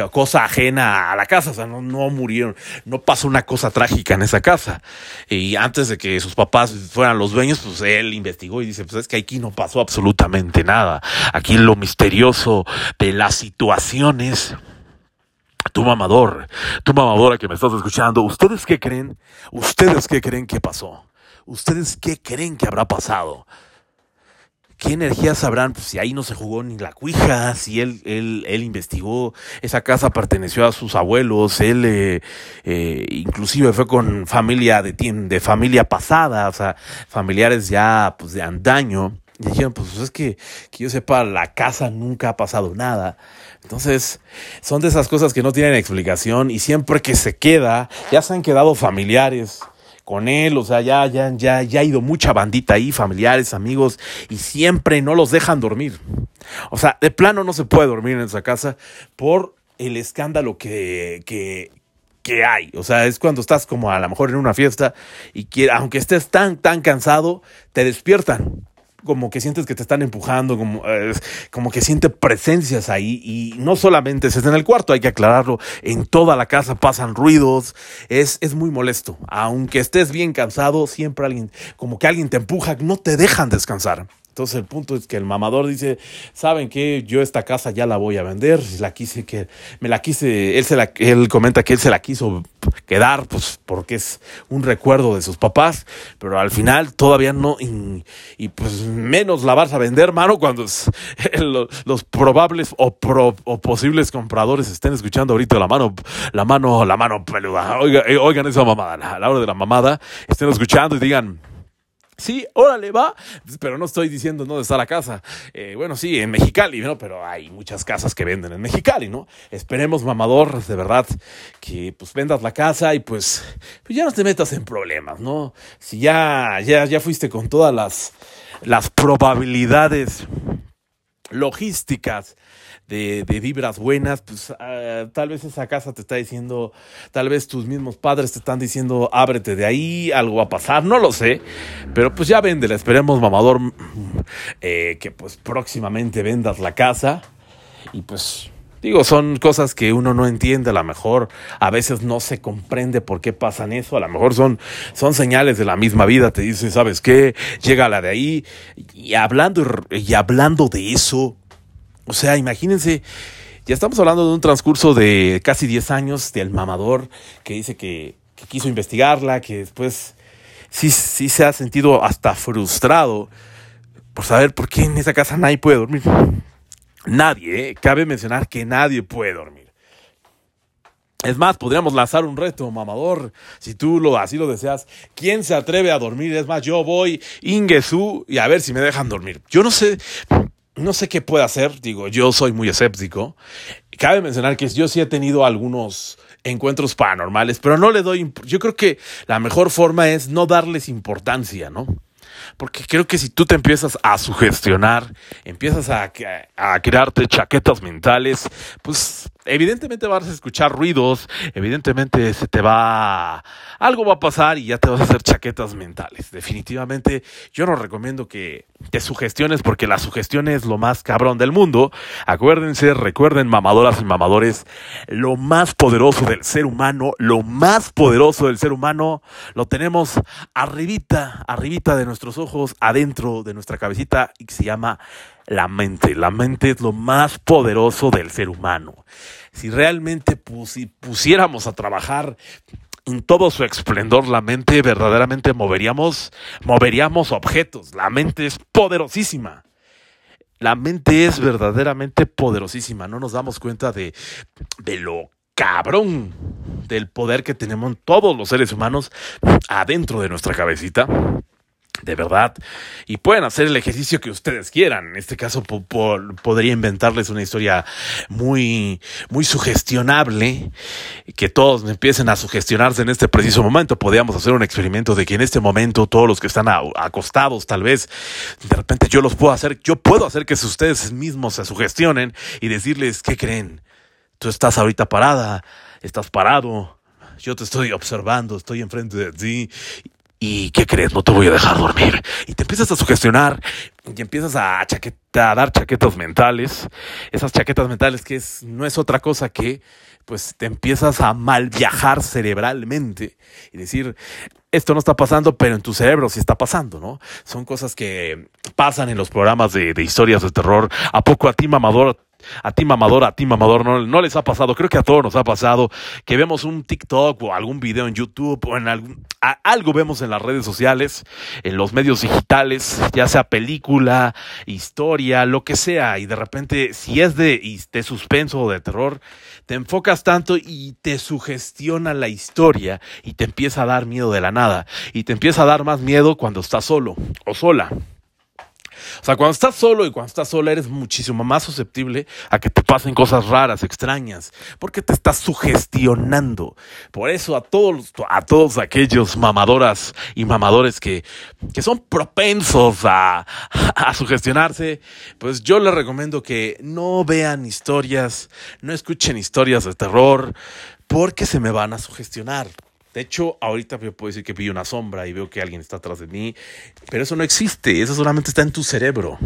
cosa ajena a la casa, o sea, no, no murieron, no pasó una cosa trágica en esa casa. Y antes de que sus papás fueran los dueños, pues él investigó y dice, pues es que aquí no pasó absolutamente nada. Aquí lo misterioso de las situaciones tu mamador, tu mamadora que me estás escuchando, ¿ustedes qué creen? ¿Ustedes qué creen que pasó? ¿Ustedes qué creen que habrá pasado? ¿Qué energías sabrán? Pues si ahí no se jugó ni la cuija, si él, él, él investigó, esa casa perteneció a sus abuelos, él eh, eh, inclusive fue con familia de, de familia pasada, o sea, familiares ya pues de antaño. Y dijeron, pues es que, que yo sepa, la casa nunca ha pasado nada. Entonces, son de esas cosas que no tienen explicación y siempre que se queda, ya se han quedado familiares con él, o sea, ya, ya, ya, ya ha ido mucha bandita ahí, familiares, amigos, y siempre no los dejan dormir. O sea, de plano no se puede dormir en esa casa por el escándalo que, que, que hay. O sea, es cuando estás como a lo mejor en una fiesta y que, aunque estés tan, tan cansado, te despiertan como que sientes que te están empujando, como, eh, como que siente presencias ahí y no solamente es en el cuarto, hay que aclararlo, en toda la casa pasan ruidos, es, es muy molesto, aunque estés bien cansado, siempre alguien, como que alguien te empuja, no te dejan descansar. Entonces el punto es que el mamador dice, ¿saben qué? Yo esta casa ya la voy a vender, la quise que me la quise, él se la él comenta que él se la quiso quedar pues porque es un recuerdo de sus papás, pero al final todavía no y, pues menos la vas a vender, mano, cuando los, probables o, o posibles compradores estén escuchando ahorita la mano la mano la mano peluda. Eh, oigan esa mamada, a la hora de la mamada, estén escuchando y digan Sí, órale, va. Pero no estoy diciendo dónde está la casa. Eh, bueno, sí, en Mexicali, ¿no? Pero hay muchas casas que venden en Mexicali, ¿no? Esperemos, mamador, de verdad, que pues vendas la casa y pues, pues ya no te metas en problemas, ¿no? Si ya, ya, ya fuiste con todas las, las probabilidades logísticas de, vibras buenas, pues ah, tal vez esa casa te está diciendo, tal vez tus mismos padres te están diciendo, ábrete de ahí, algo va a pasar, no lo sé, pero pues ya véndela, esperemos, mamador, eh, que pues próximamente vendas la casa. Y pues... Digo, son cosas que uno no entiende, a lo mejor a veces no se comprende por qué pasan eso, a lo mejor son, son señales de la misma vida, te dice, ¿sabes qué? Llega la de ahí, y hablando, y hablando de eso, o sea, imagínense, ya estamos hablando de un transcurso de casi 10 años del mamador que dice que, quiso investigarla, que después sí, sí se ha sentido hasta frustrado por saber por qué en esa casa nadie puede dormir. Nadie, ¿eh? cabe mencionar que nadie puede dormir. Es más, podríamos lanzar un reto, mamador, si tú lo, así lo deseas. ¿Quién se atreve a dormir? Es más, yo voy, Ingesu, y a ver si me dejan dormir. Yo no sé, no sé qué puede hacer, digo, yo soy muy escéptico. Cabe mencionar que yo sí he tenido algunos encuentros paranormales, pero no le doy, yo creo que la mejor forma es no darles importancia, ¿no? Porque creo que si tú te empiezas a sugestionar, empiezas a, a crearte chaquetas mentales, pues evidentemente vas a escuchar ruidos, evidentemente se te va, algo va a pasar y ya te vas a hacer chaquetas mentales. Definitivamente yo no recomiendo que te sugestiones porque la sugestión es lo más cabrón del mundo. Acuérdense, recuerden mamadoras y mamadores, lo más poderoso del ser humano, lo más poderoso del ser humano lo tenemos arribita, arribita de nuestros ojos, adentro de nuestra cabecita y que se llama la mente. La mente es lo más poderoso del ser humano. Si realmente pusiéramos a trabajar en todo su esplendor, la mente verdaderamente moveríamos, moveríamos objetos. La mente es poderosísima. La mente es verdaderamente poderosísima. No nos damos cuenta de, de lo cabrón del poder que tenemos todos los seres humanos adentro de nuestra cabecita de verdad. Y pueden hacer el ejercicio que ustedes quieran. En este caso podría inventarles una historia muy, muy sugestionable, que todos empiecen a sugestionarse en este preciso momento. Podríamos hacer un experimento de que en este momento todos los que están acostados, tal vez, de repente yo los puedo hacer, yo puedo hacer que ustedes mismos se sugestionen y decirles, ¿qué creen? Tú estás ahorita parada, estás parado, yo te estoy observando, estoy enfrente de ti ¿Y qué crees? No te voy a dejar dormir. Y te empiezas a sugestionar y empiezas a, chaqueta, a dar chaquetas mentales. Esas chaquetas mentales que no es otra cosa que pues te empiezas a mal viajar cerebralmente y decir, esto no está pasando, pero en tu cerebro sí está pasando, ¿no? Son cosas que pasan en los programas de, de historias de terror. ¿A poco a ti, mamador, a ti mamador, a ti mamador, no, no les ha pasado, creo que a todos nos ha pasado que vemos un TikTok o algún video en YouTube o en algún, algo vemos en las redes sociales, en los medios digitales, ya sea película, historia, lo que sea, y de repente si es de, de suspenso o de terror, te enfocas tanto y te sugestiona la historia y te empieza a dar miedo de la nada y te empieza a dar más miedo cuando estás solo o sola. O sea, cuando estás solo y cuando estás sola eres muchísimo más susceptible a que te pasen cosas raras, extrañas, porque te estás sugestionando. Por eso a todos, a todos aquellos mamadoras y mamadores que, que son propensos a, a sugestionarse, pues yo les recomiendo que no vean historias, no escuchen historias de terror, porque se me van a sugestionar. De hecho, ahorita yo puedo decir que vi una sombra y veo que alguien está atrás de mí, pero eso no existe, eso solamente está en tu cerebro.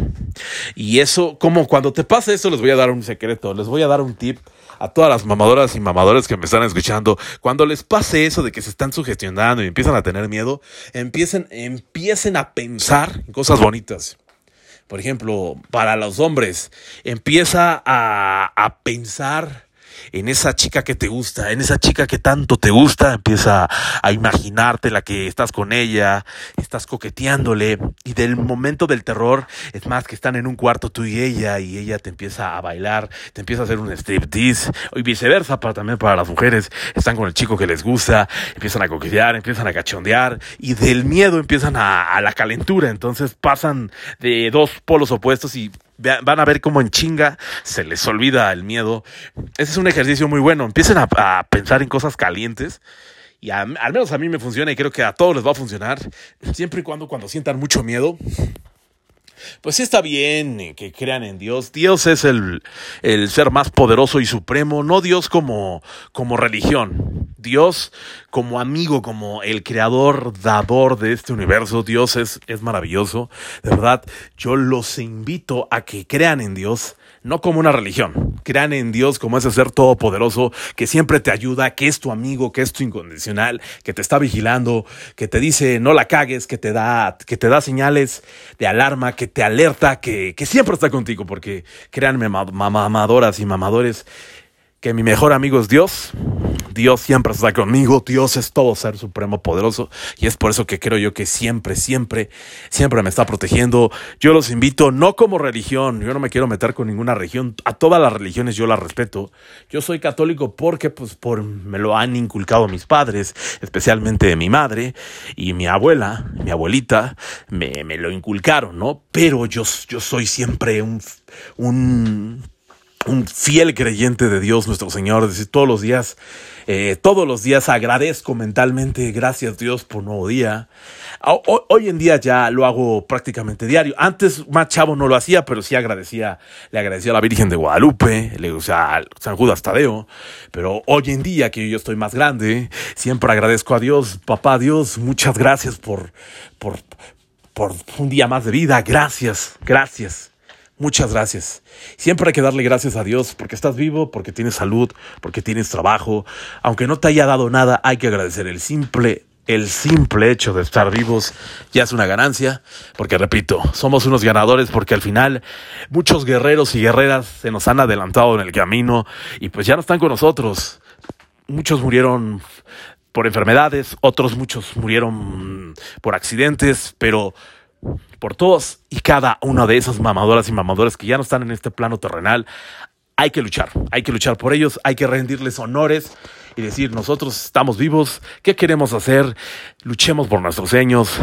Y eso, como cuando te pasa eso, les voy a dar un secreto, les voy a dar un tip a todas las mamadoras y mamadores que me están escuchando. Cuando les pase eso de que se están sugestionando y empiezan a tener miedo, empiecen, empiecen a pensar en cosas bonitas. Por ejemplo, para los hombres, empieza a, a pensar en esa chica que te gusta, en esa chica que tanto te gusta, empieza a imaginarte la que estás con ella, estás coqueteándole y del momento del terror es más que están en un cuarto tú y ella y ella te empieza a bailar, te empieza a hacer un striptease y viceversa para también para las mujeres, están con el chico que les gusta, empiezan a coquetear, empiezan a cachondear y del miedo empiezan a, a la calentura, entonces pasan de dos polos opuestos y van a ver cómo en chinga se les olvida el miedo. Ese es un ejercicio muy bueno. Empiecen a, pensar en cosas calientes. Y al menos a mí me funciona y creo que a todos les va a funcionar. Siempre y cuando cuando sientan mucho miedo, pues está bien eh, que crean en Dios. Dios es el, el, ser más poderoso y supremo, no Dios como, como religión. Dios como amigo, como el creador, dador de este universo. Dios es, es maravilloso. De verdad, yo los invito a que crean en Dios no como una religión. Crean en Dios como ese ser todopoderoso que siempre te ayuda, que es tu amigo, que es tu incondicional, que te está vigilando, que te dice no la cagues, que te da, que te da señales de alarma, que te alerta, que, que siempre está contigo, porque créanme, mamadoras y mamadores, que mi mejor amigo es Dios. Dios siempre está conmigo, Dios es todo ser supremo poderoso y es por eso que creo yo que siempre, siempre, siempre me está protegiendo. Yo los invito, no como religión, yo no me quiero meter con ninguna religión, a todas las religiones yo las respeto. Yo soy católico porque pues por, me lo han inculcado mis padres, especialmente mi madre y mi abuela, mi abuelita, me, me lo inculcaron, ¿no? Pero yo, yo soy siempre un, un un fiel creyente de Dios nuestro Señor, es decir, todos los días, eh, todos los días agradezco mentalmente, gracias Dios por un nuevo día. Hoy, en día ya lo hago prácticamente diario. Antes más chavo no lo hacía, pero sí agradecía, le agradecía a la Virgen de Guadalupe, le, o sea, San Judas Tadeo. Pero hoy en día que yo estoy más grande, siempre agradezco a Dios, papá Dios, muchas gracias por, por, por un día más de vida. Gracias, gracias. Muchas gracias. Siempre hay que darle gracias a Dios porque estás vivo, porque tienes salud, porque tienes trabajo. Aunque no te haya dado nada, hay que agradecer el simple, el simple hecho de estar vivos ya es una ganancia. Porque repito, somos unos ganadores porque al final muchos guerreros y guerreras se nos han adelantado en el camino y pues ya no están con nosotros. Muchos murieron por enfermedades, otros muchos murieron por accidentes, pero por todos y cada una de esas mamadoras y mamadores que ya no están en este plano terrenal. Hay que luchar, hay que luchar por ellos, hay que rendirles honores y decir, nosotros estamos vivos, ¿qué queremos hacer? Luchemos por nuestros sueños,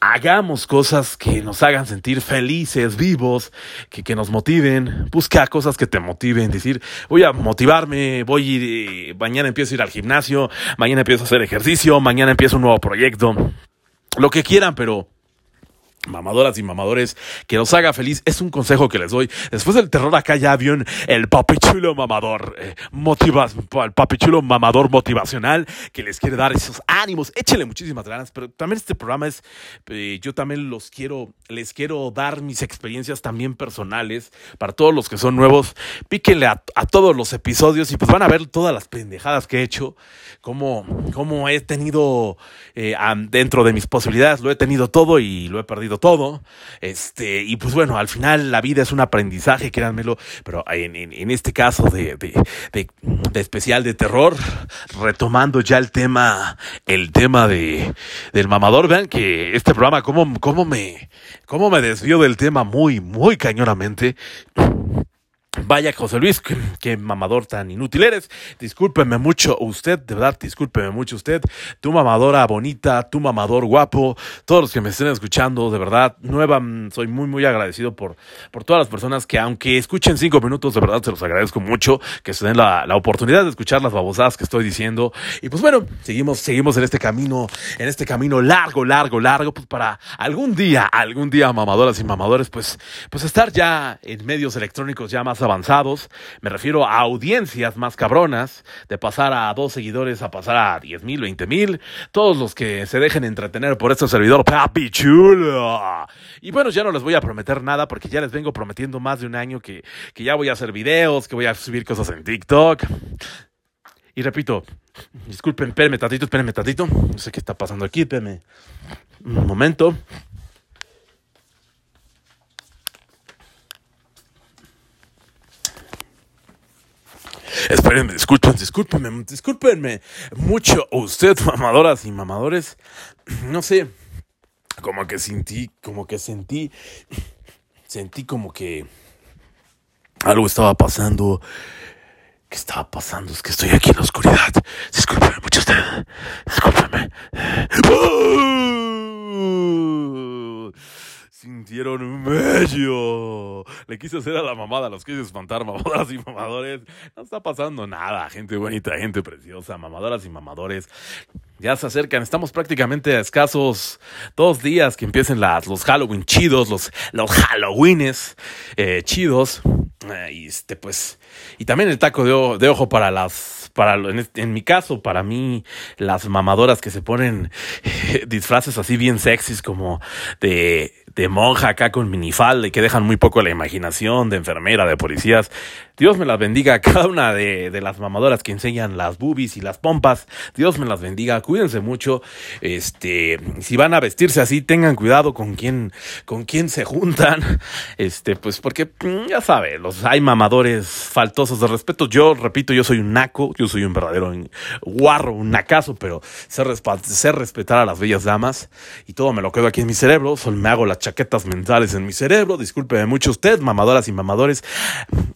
hagamos cosas que nos hagan sentir felices, vivos, que, que, nos motiven. Busca cosas que te motiven. Decir, voy a motivarme, voy a ir, mañana empiezo a ir al gimnasio, mañana empiezo a hacer ejercicio, mañana empiezo un nuevo proyecto. Lo que quieran, pero mamadoras y mamadores, que nos haga feliz. Es un consejo que les doy. Después del terror acá ya había el papichulo mamador, eh, el papichulo mamador motivacional que les quiere dar esos ánimos. Échele muchísimas ganas, pero también este programa es, eh, yo también los quiero, les quiero dar mis experiencias también personales para todos los que son nuevos. Píquenle a, todos los episodios y pues van a ver todas las pendejadas que he hecho, cómo, cómo he tenido eh, dentro de mis posibilidades, lo he tenido todo y lo he perdido todo. Este, y pues bueno, al final la vida es un aprendizaje, créanmelo, pero en, en, este caso de, de, de, especial de terror, retomando ya el tema, el tema de, del mamador, vean que este programa, cómo, cómo me, cómo me desvió del tema muy, muy cañonamente. Vaya José Luis, qué, mamador tan inútil eres. Discúlpeme mucho usted, de verdad, discúlpeme mucho usted. Tu mamadora bonita, tu mamador guapo, todos los que me estén escuchando, de verdad, nueva, mm, soy muy, muy agradecido por, por todas las personas que aunque escuchen cinco minutos, de verdad se los agradezco mucho, que se den la, la oportunidad de escuchar las babosadas que estoy diciendo. Y pues bueno, seguimos, seguimos en este camino, en este camino largo, largo, largo, pues para algún día, algún día, mamadoras y mamadores, pues, pues estar ya en medios electrónicos ya más avanzados, me refiero a audiencias más cabronas, de pasar a dos seguidores a pasar a diez mil, veinte mil, todos los que se dejen entretener por este servidor, papi chulo. Y bueno, ya no les voy a prometer nada porque ya les vengo prometiendo más de un año que, que ya voy a hacer videos, que voy a subir cosas en TikTok. Y repito, disculpen, espérenme tantito, espérenme tantito. No sé qué está pasando aquí, espérenme un momento. Espérenme, disculpen, discúlpenme, discúlpenme mucho usted, mamadoras y mamadores. No sé, como que sentí, como que sentí, sentí como que algo estaba pasando. ¿Qué estaba pasando? Es que estoy aquí en la oscuridad. Discúlpeme mucho usted. Discúlpeme. Sintieron un bello. Le quise hacer a la mamada, los quise espantar, mamadoras y mamadores. No está pasando nada, gente bonita, gente preciosa, mamadoras y mamadores. Ya se acercan, estamos prácticamente a escasos dos días que empiecen las, los Halloween chidos, los, los Halloweenes eh, chidos. Eh, y este, pues, y también el taco de, ojo para las, para, en, en, mi caso, para mí, las mamadoras que se ponen disfraces así bien sexys como de de monja acá con minifalda y que dejan muy poco la imaginación, de enfermera, de policías. Dios me las bendiga a cada una de, de, las mamadoras que enseñan las boobies y las pompas. Dios me las bendiga, cuídense mucho. Este, si van a vestirse así, tengan cuidado con quién, con quién se juntan. Este, pues porque mm, ya sabe, los hay mamadores faltosos de respeto. Yo repito, yo soy un naco, yo soy un verdadero guarro, un nacazo, pero sé, respetar a las bellas damas y todo me lo quedo aquí en mi cerebro. Solo me hago chaquetas mentales en mi cerebro. Discúlpeme mucho usted, mamadoras y mamadores.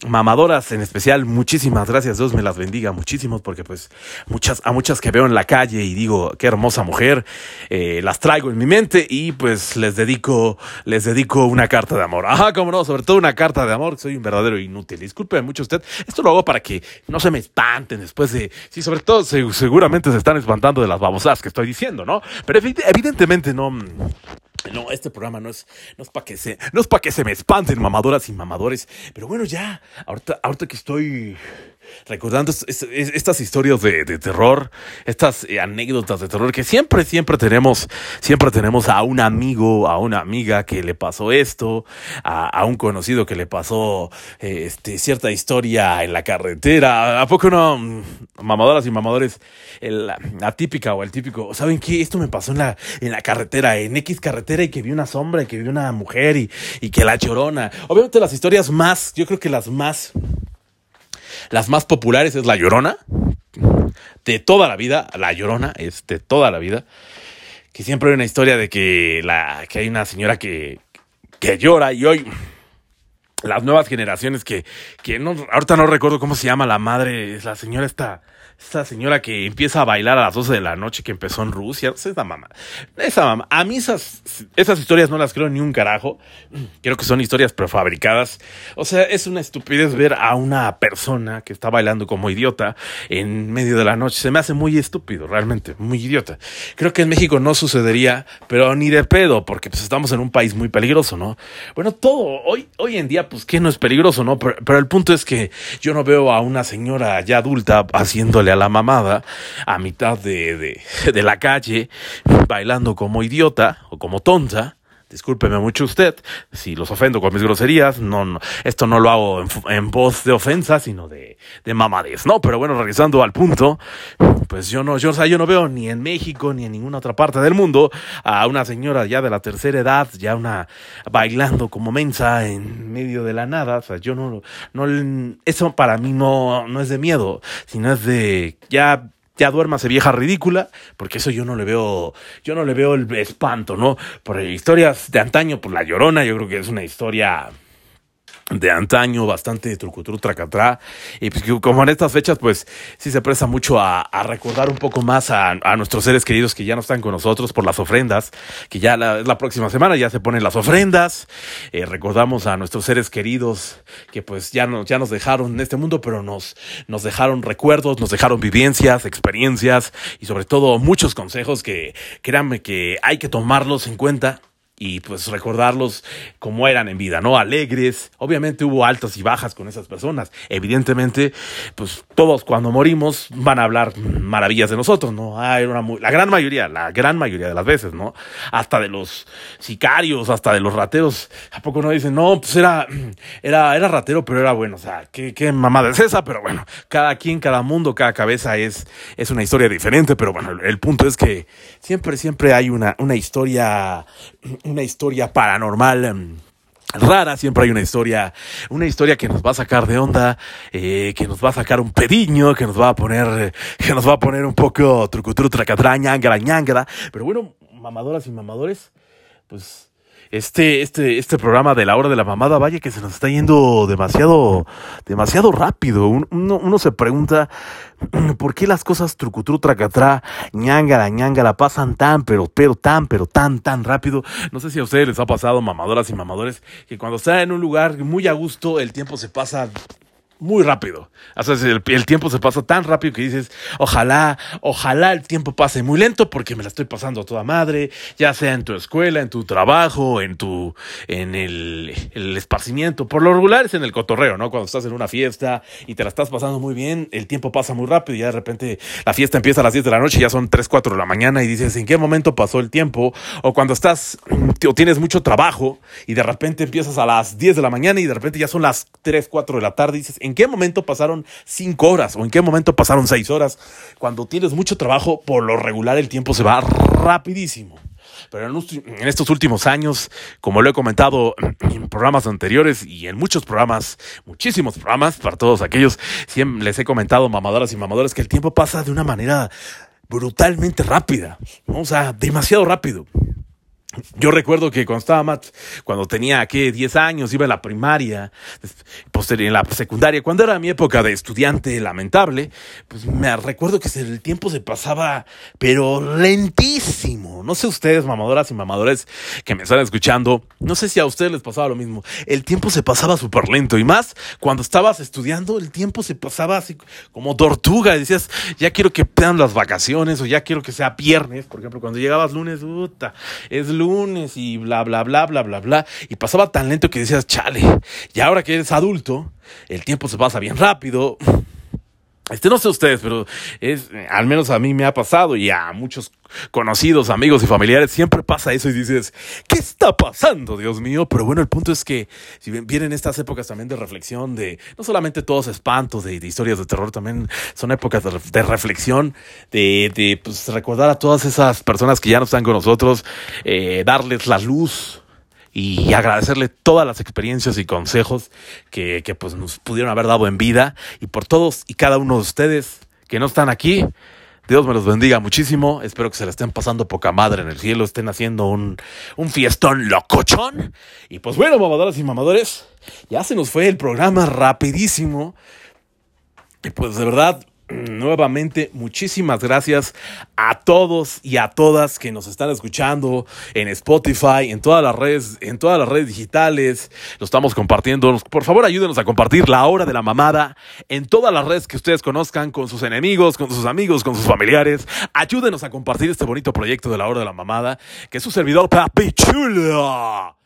Mamadoras en especial, muchísimas gracias, Dios me las bendiga muchísimos, porque pues muchas, a muchas que veo en la calle y digo, qué hermosa mujer, eh, las traigo en mi mente y pues les dedico, les dedico una carta de amor. Ajá, como no, sobre todo una carta de amor, soy un verdadero inútil. Disculpe mucho usted. Esto lo hago para que no se me espanten después de. Sí, sobre todo seguramente se están espantando de las babosadas que estoy diciendo, ¿no? Pero evidentemente no. No, este programa no es, no es para que se, no es para que se me espanten mamadoras y mamadores. Pero bueno, ya, ahorita, ahorita que estoy recordando estas historias de, terror, estas eh, anécdotas de terror que siempre, siempre tenemos, siempre tenemos a un amigo, a una amiga que le pasó esto, a, un conocido que le pasó eh, este, cierta historia en la carretera. ¿A poco no, mm, mamadoras y mamadores, la, típica o el típico, ¿saben qué? Esto me pasó en la, en la carretera, en X carretera y que vi una sombra y que vi una mujer y, y que la chorona. Obviamente las historias más, yo creo que las más las más populares es La Llorona, de toda la vida, La Llorona es de toda la vida, que siempre hay una historia de que, la, que hay una señora que, que llora y hoy las nuevas generaciones que, que no, ahorita no recuerdo cómo se llama la madre, es la señora esta esta señora que empieza a bailar a las 12 de la noche que empezó en Rusia. Esa mamá. Esa mamá. A mí esas, historias no las creo ni un carajo. Creo que son historias prefabricadas. O sea, es una estupidez ver a una persona que está bailando como idiota en medio de la noche. Se me hace muy estúpido, realmente. Muy idiota. Creo que en México no sucedería, pero ni de pedo, porque pues estamos en un país muy peligroso, ¿no? Bueno, todo. Hoy, hoy en día, pues que no es peligroso, ¿no? Pero, pero el punto es que yo no veo a una señora ya adulta haciéndole a la mamada a mitad de, de, la calle, bailando como idiota o como tonta. Discúlpeme mucho usted si los ofendo con mis groserías. No, esto no lo hago en, voz de ofensa, sino de, de mamadez, ¿no? Pero bueno, regresando al punto, pues yo no, yo, o sea, yo no veo ni en México ni en ninguna otra parte del mundo a una señora ya de la tercera edad, ya una bailando como mensa en medio de la nada. O sea, yo no, no, eso para mí no, no es de miedo, sino es de ya ya duérmase vieja ridícula, porque eso yo no le veo, yo no le veo el espanto, ¿no? Por historias de antaño, por La Llorona, yo creo que es una historia de antaño, bastante trucutru tracatrá. Y pues como en estas fechas, pues sí se presta mucho a, recordar un poco más a, nuestros seres queridos que ya no están con nosotros por las ofrendas, que ya la, la próxima semana ya se ponen las ofrendas. Eh, recordamos a nuestros seres queridos que pues ya, no, ya nos dejaron en este mundo, pero nos, nos dejaron recuerdos, nos dejaron vivencias, experiencias y sobre todo muchos consejos que créanme que hay que tomarlos en cuenta y pues recordarlos como eran en vida, ¿no? Alegres. Obviamente hubo altas y bajas con esas personas. Evidentemente, pues todos cuando morimos van a hablar maravillas de nosotros, ¿no? Hay una la gran mayoría, la gran mayoría de las veces, ¿no? Hasta de los sicarios, hasta de los rateros. ¿A poco no dicen, no, pues era, era, era ratero, pero era bueno? O sea, qué, qué mamada es esa, pero bueno, cada quien, cada mundo, cada cabeza es, es una historia diferente, pero bueno, el, punto es que siempre, siempre hay una, una historia una historia paranormal em, rara, siempre hay una historia, una historia que nos va a sacar de onda, eh, que nos va a sacar un pediño, que nos va a poner, que nos va a poner un poco trucutru, tracatra, ñangara, ñangara. Pero bueno, mamadoras y mamadores, pues este, este, este programa de la hora de la mamada, vaya que se nos está yendo demasiado, demasiado rápido. Uno, uno se pregunta por qué las cosas trucutru, tracatrá, ñangara, ñangara pasan tan, pero, pero, tan, pero, tan, tan rápido. No sé si a ustedes les ha pasado, mamadoras y mamadores, que cuando están en un lugar muy a gusto, el tiempo se pasa muy rápido. O sea, el, tiempo se pasa tan rápido que dices, ojalá, ojalá el tiempo pase muy lento porque me la estoy pasando a toda madre, ya sea en tu escuela, en tu trabajo, en tu, en el, el esparcimiento. Por lo regular es en el cotorreo, ¿no? Cuando estás en una fiesta y te la estás pasando muy bien, el tiempo pasa muy rápido y ya de repente la fiesta empieza a las 10 de la noche, y ya son 3, 4 de la mañana y dices, ¿en qué momento pasó el tiempo? O cuando estás o tienes mucho trabajo y de repente empiezas a las 10 de la mañana y de repente ya son las 3, 4 de la tarde y dices, ¿en ¿En qué momento pasaron cinco horas o en qué momento pasaron seis horas? Cuando tienes mucho trabajo, por lo regular el tiempo se va rapidísimo. Pero en, estos últimos años, como lo he comentado en programas anteriores y en muchos programas, muchísimos programas, para todos aquellos, siempre les he comentado, mamadoras y mamadores, que el tiempo pasa de una manera brutalmente rápida, o sea, demasiado rápido. Yo recuerdo que cuando estaba más, cuando tenía, ¿qué? 10 años, iba a la primaria, posterior en la secundaria, cuando era mi época de estudiante lamentable, pues me recuerdo que el tiempo se pasaba, pero lentísimo. No sé ustedes, mamadoras y mamadores que me están escuchando, no sé si a ustedes les pasaba lo mismo. El tiempo se pasaba súper lento y más cuando estabas estudiando, el tiempo se pasaba así como tortuga. Y decías, ya quiero que sean las vacaciones o ya quiero que sea viernes. Por ejemplo, cuando llegabas lunes, puta, es lunes lunes y bla, bla, bla, bla, bla, bla. Y pasaba tan lento que decías, chale. Y ahora que eres adulto, el tiempo se pasa bien rápido. Este no sé ustedes, pero es, al menos a mí me ha pasado y a muchos conocidos, amigos y familiares siempre pasa eso y dices, ¿qué está pasando, Dios mío? Pero bueno, el punto es que si vienen estas épocas también de reflexión, de no solamente todos espantos, de, historias de terror, también son épocas de, reflexión, de, de pues, recordar a todas esas personas que ya no están con nosotros, eh, darles la luz, y agradecerle todas las experiencias y consejos que, que pues nos pudieron haber dado en vida y por todos y cada uno de ustedes que no están aquí. Dios me los bendiga muchísimo. Espero que se la estén pasando poca madre en el cielo, estén haciendo un, un fiestón locochón. Y pues bueno, mamadoras y mamadores, ya se nos fue el programa rapidísimo. Y pues de verdad, Nuevamente, muchísimas gracias a todos y a todas que nos están escuchando en Spotify, en todas las redes, en todas las redes digitales. Lo estamos compartiendo. Por favor, ayúdenos a compartir la hora de la mamada en todas las redes que ustedes conozcan, con sus enemigos, con sus amigos, con sus familiares. Ayúdenos a compartir este bonito proyecto de la hora de la mamada, que es su servidor Papi Chulo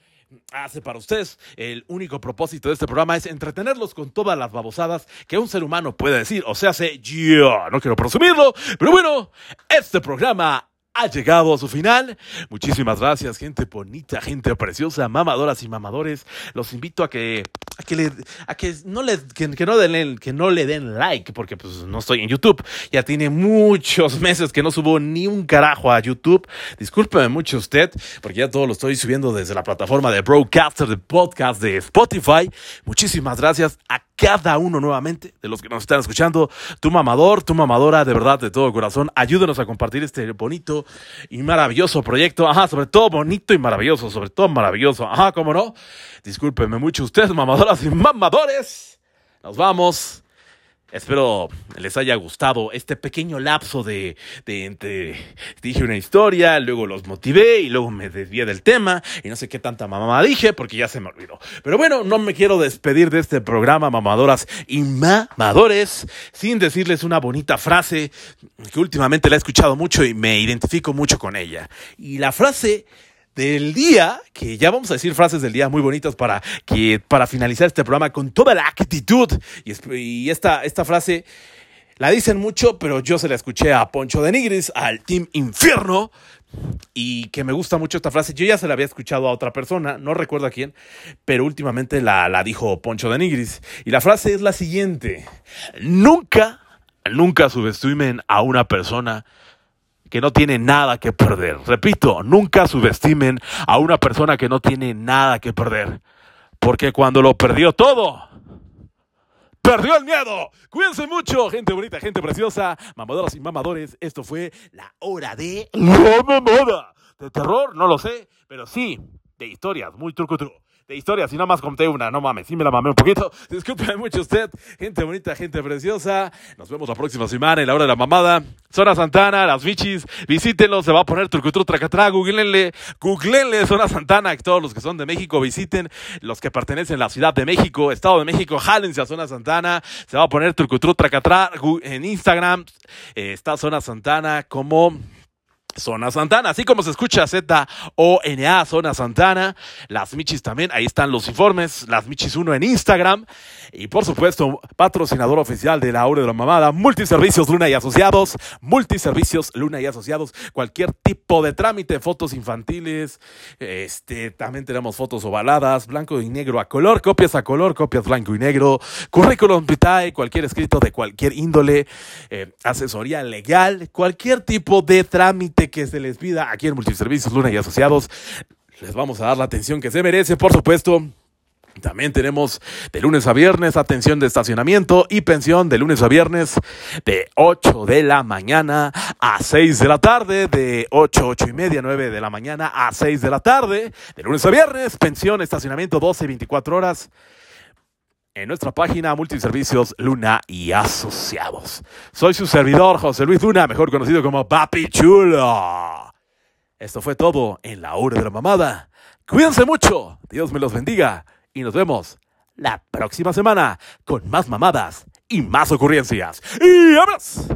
hace para ustedes. El único propósito de este programa es entretenerlos con todas las babosadas que un ser humano puede decir. O sea, sé yo, no quiero presumirlo, pero bueno, este programa ha llegado a su final. Muchísimas gracias, gente bonita, gente preciosa, mamadoras y mamadores. Los invito a que a que le a que no le que, no den que no le den like porque pues no estoy en YouTube. Ya tiene muchos meses que no subo ni un carajo a YouTube. Discúlpeme mucho usted porque ya todo lo estoy subiendo desde la plataforma de Broadcaster de podcast de Spotify. Muchísimas gracias a cada uno nuevamente de los que nos están escuchando. Tu mamador, tu mamadora, de verdad, de todo corazón, ayúdenos a compartir este bonito y maravilloso proyecto. Ajá, sobre todo bonito y maravilloso, sobre todo maravilloso. Ajá, cómo no. Discúlpenme mucho ustedes, mamadoras y mamadores. Nos vamos. Espero les haya gustado este pequeño lapso de, dije una historia, luego los motivé y luego me desvié del tema y no sé qué tanta mamá dije porque ya se me olvidó. Pero bueno, no me quiero despedir de este programa mamadoras y mamadores sin decirles una bonita frase que últimamente la he escuchado mucho y me identifico mucho con ella. Y la frase del día, que ya vamos a decir frases del día muy bonitas para, que, para finalizar este programa con toda la actitud. Y, esta, esta frase la dicen mucho, pero yo se la escuché a Poncho de Nigris, al Team Infierno, y que me gusta mucho esta frase. Yo ya se la había escuchado a otra persona, no recuerdo a quién, pero últimamente la, la dijo Poncho de Nigris. Y la frase es la siguiente, nunca, nunca subestimen a una persona que no tiene nada que perder. Repito, nunca subestimen a una persona que no tiene nada que perder. Porque cuando lo perdió todo, perdió el miedo. Cuídense mucho, gente bonita, gente preciosa, mamadoras y mamadores. Esto fue la hora de la mamada. De terror, no lo sé, pero sí, de historias, muy truco truco de historias y nada más conté una, no mames, sí me la mamé un poquito. Disculpe mucho usted, gente bonita, gente preciosa. Nos vemos la próxima semana en la hora de la mamada. Zona Santana, las bichis, visítenlo, se va a poner trucutru tracatrá, googleenle, googleenle Zona Santana, todos los que son de México visiten, los que pertenecen a la Ciudad de México, Estado de México, jálense a Zona Santana, se va a poner trucutru tracatrá en Instagram, eh, está Zona Santana como Zona Santana, así como se escucha Z-O-N-A, Zona Santana, las Michis también, ahí están los informes, las Michis 1 en Instagram, y por supuesto, patrocinador oficial de la Hora de la Mamada, Multiservicios Luna y Asociados, Multiservicios Luna y Asociados, cualquier tipo de trámite, fotos infantiles, este, también tenemos fotos ovaladas, blanco y negro a color, copias a color, copias blanco y negro, currículum vitae, cualquier escrito de cualquier índole, eh, asesoría legal, cualquier tipo de trámite que se les pida aquí en Multiservicios Luna y Asociados. Les vamos a dar la atención que se merece, por supuesto. También tenemos de lunes a viernes atención de estacionamiento y pensión de lunes a viernes de 8 de la mañana a 6 de la tarde, de 8, 8 y media, 9 de la mañana a 6 de la tarde, de lunes a viernes, pensión, estacionamiento 12 y 24 horas en nuestra página Multiservicios Luna y Asociados. Soy su servidor José Luis Luna, mejor conocido como Papi Chulo. Esto fue todo en la hora de la mamada. Cuídense mucho, Dios me los bendiga y nos vemos la próxima semana con más mamadas y más ocurrencias. ¡Y abras!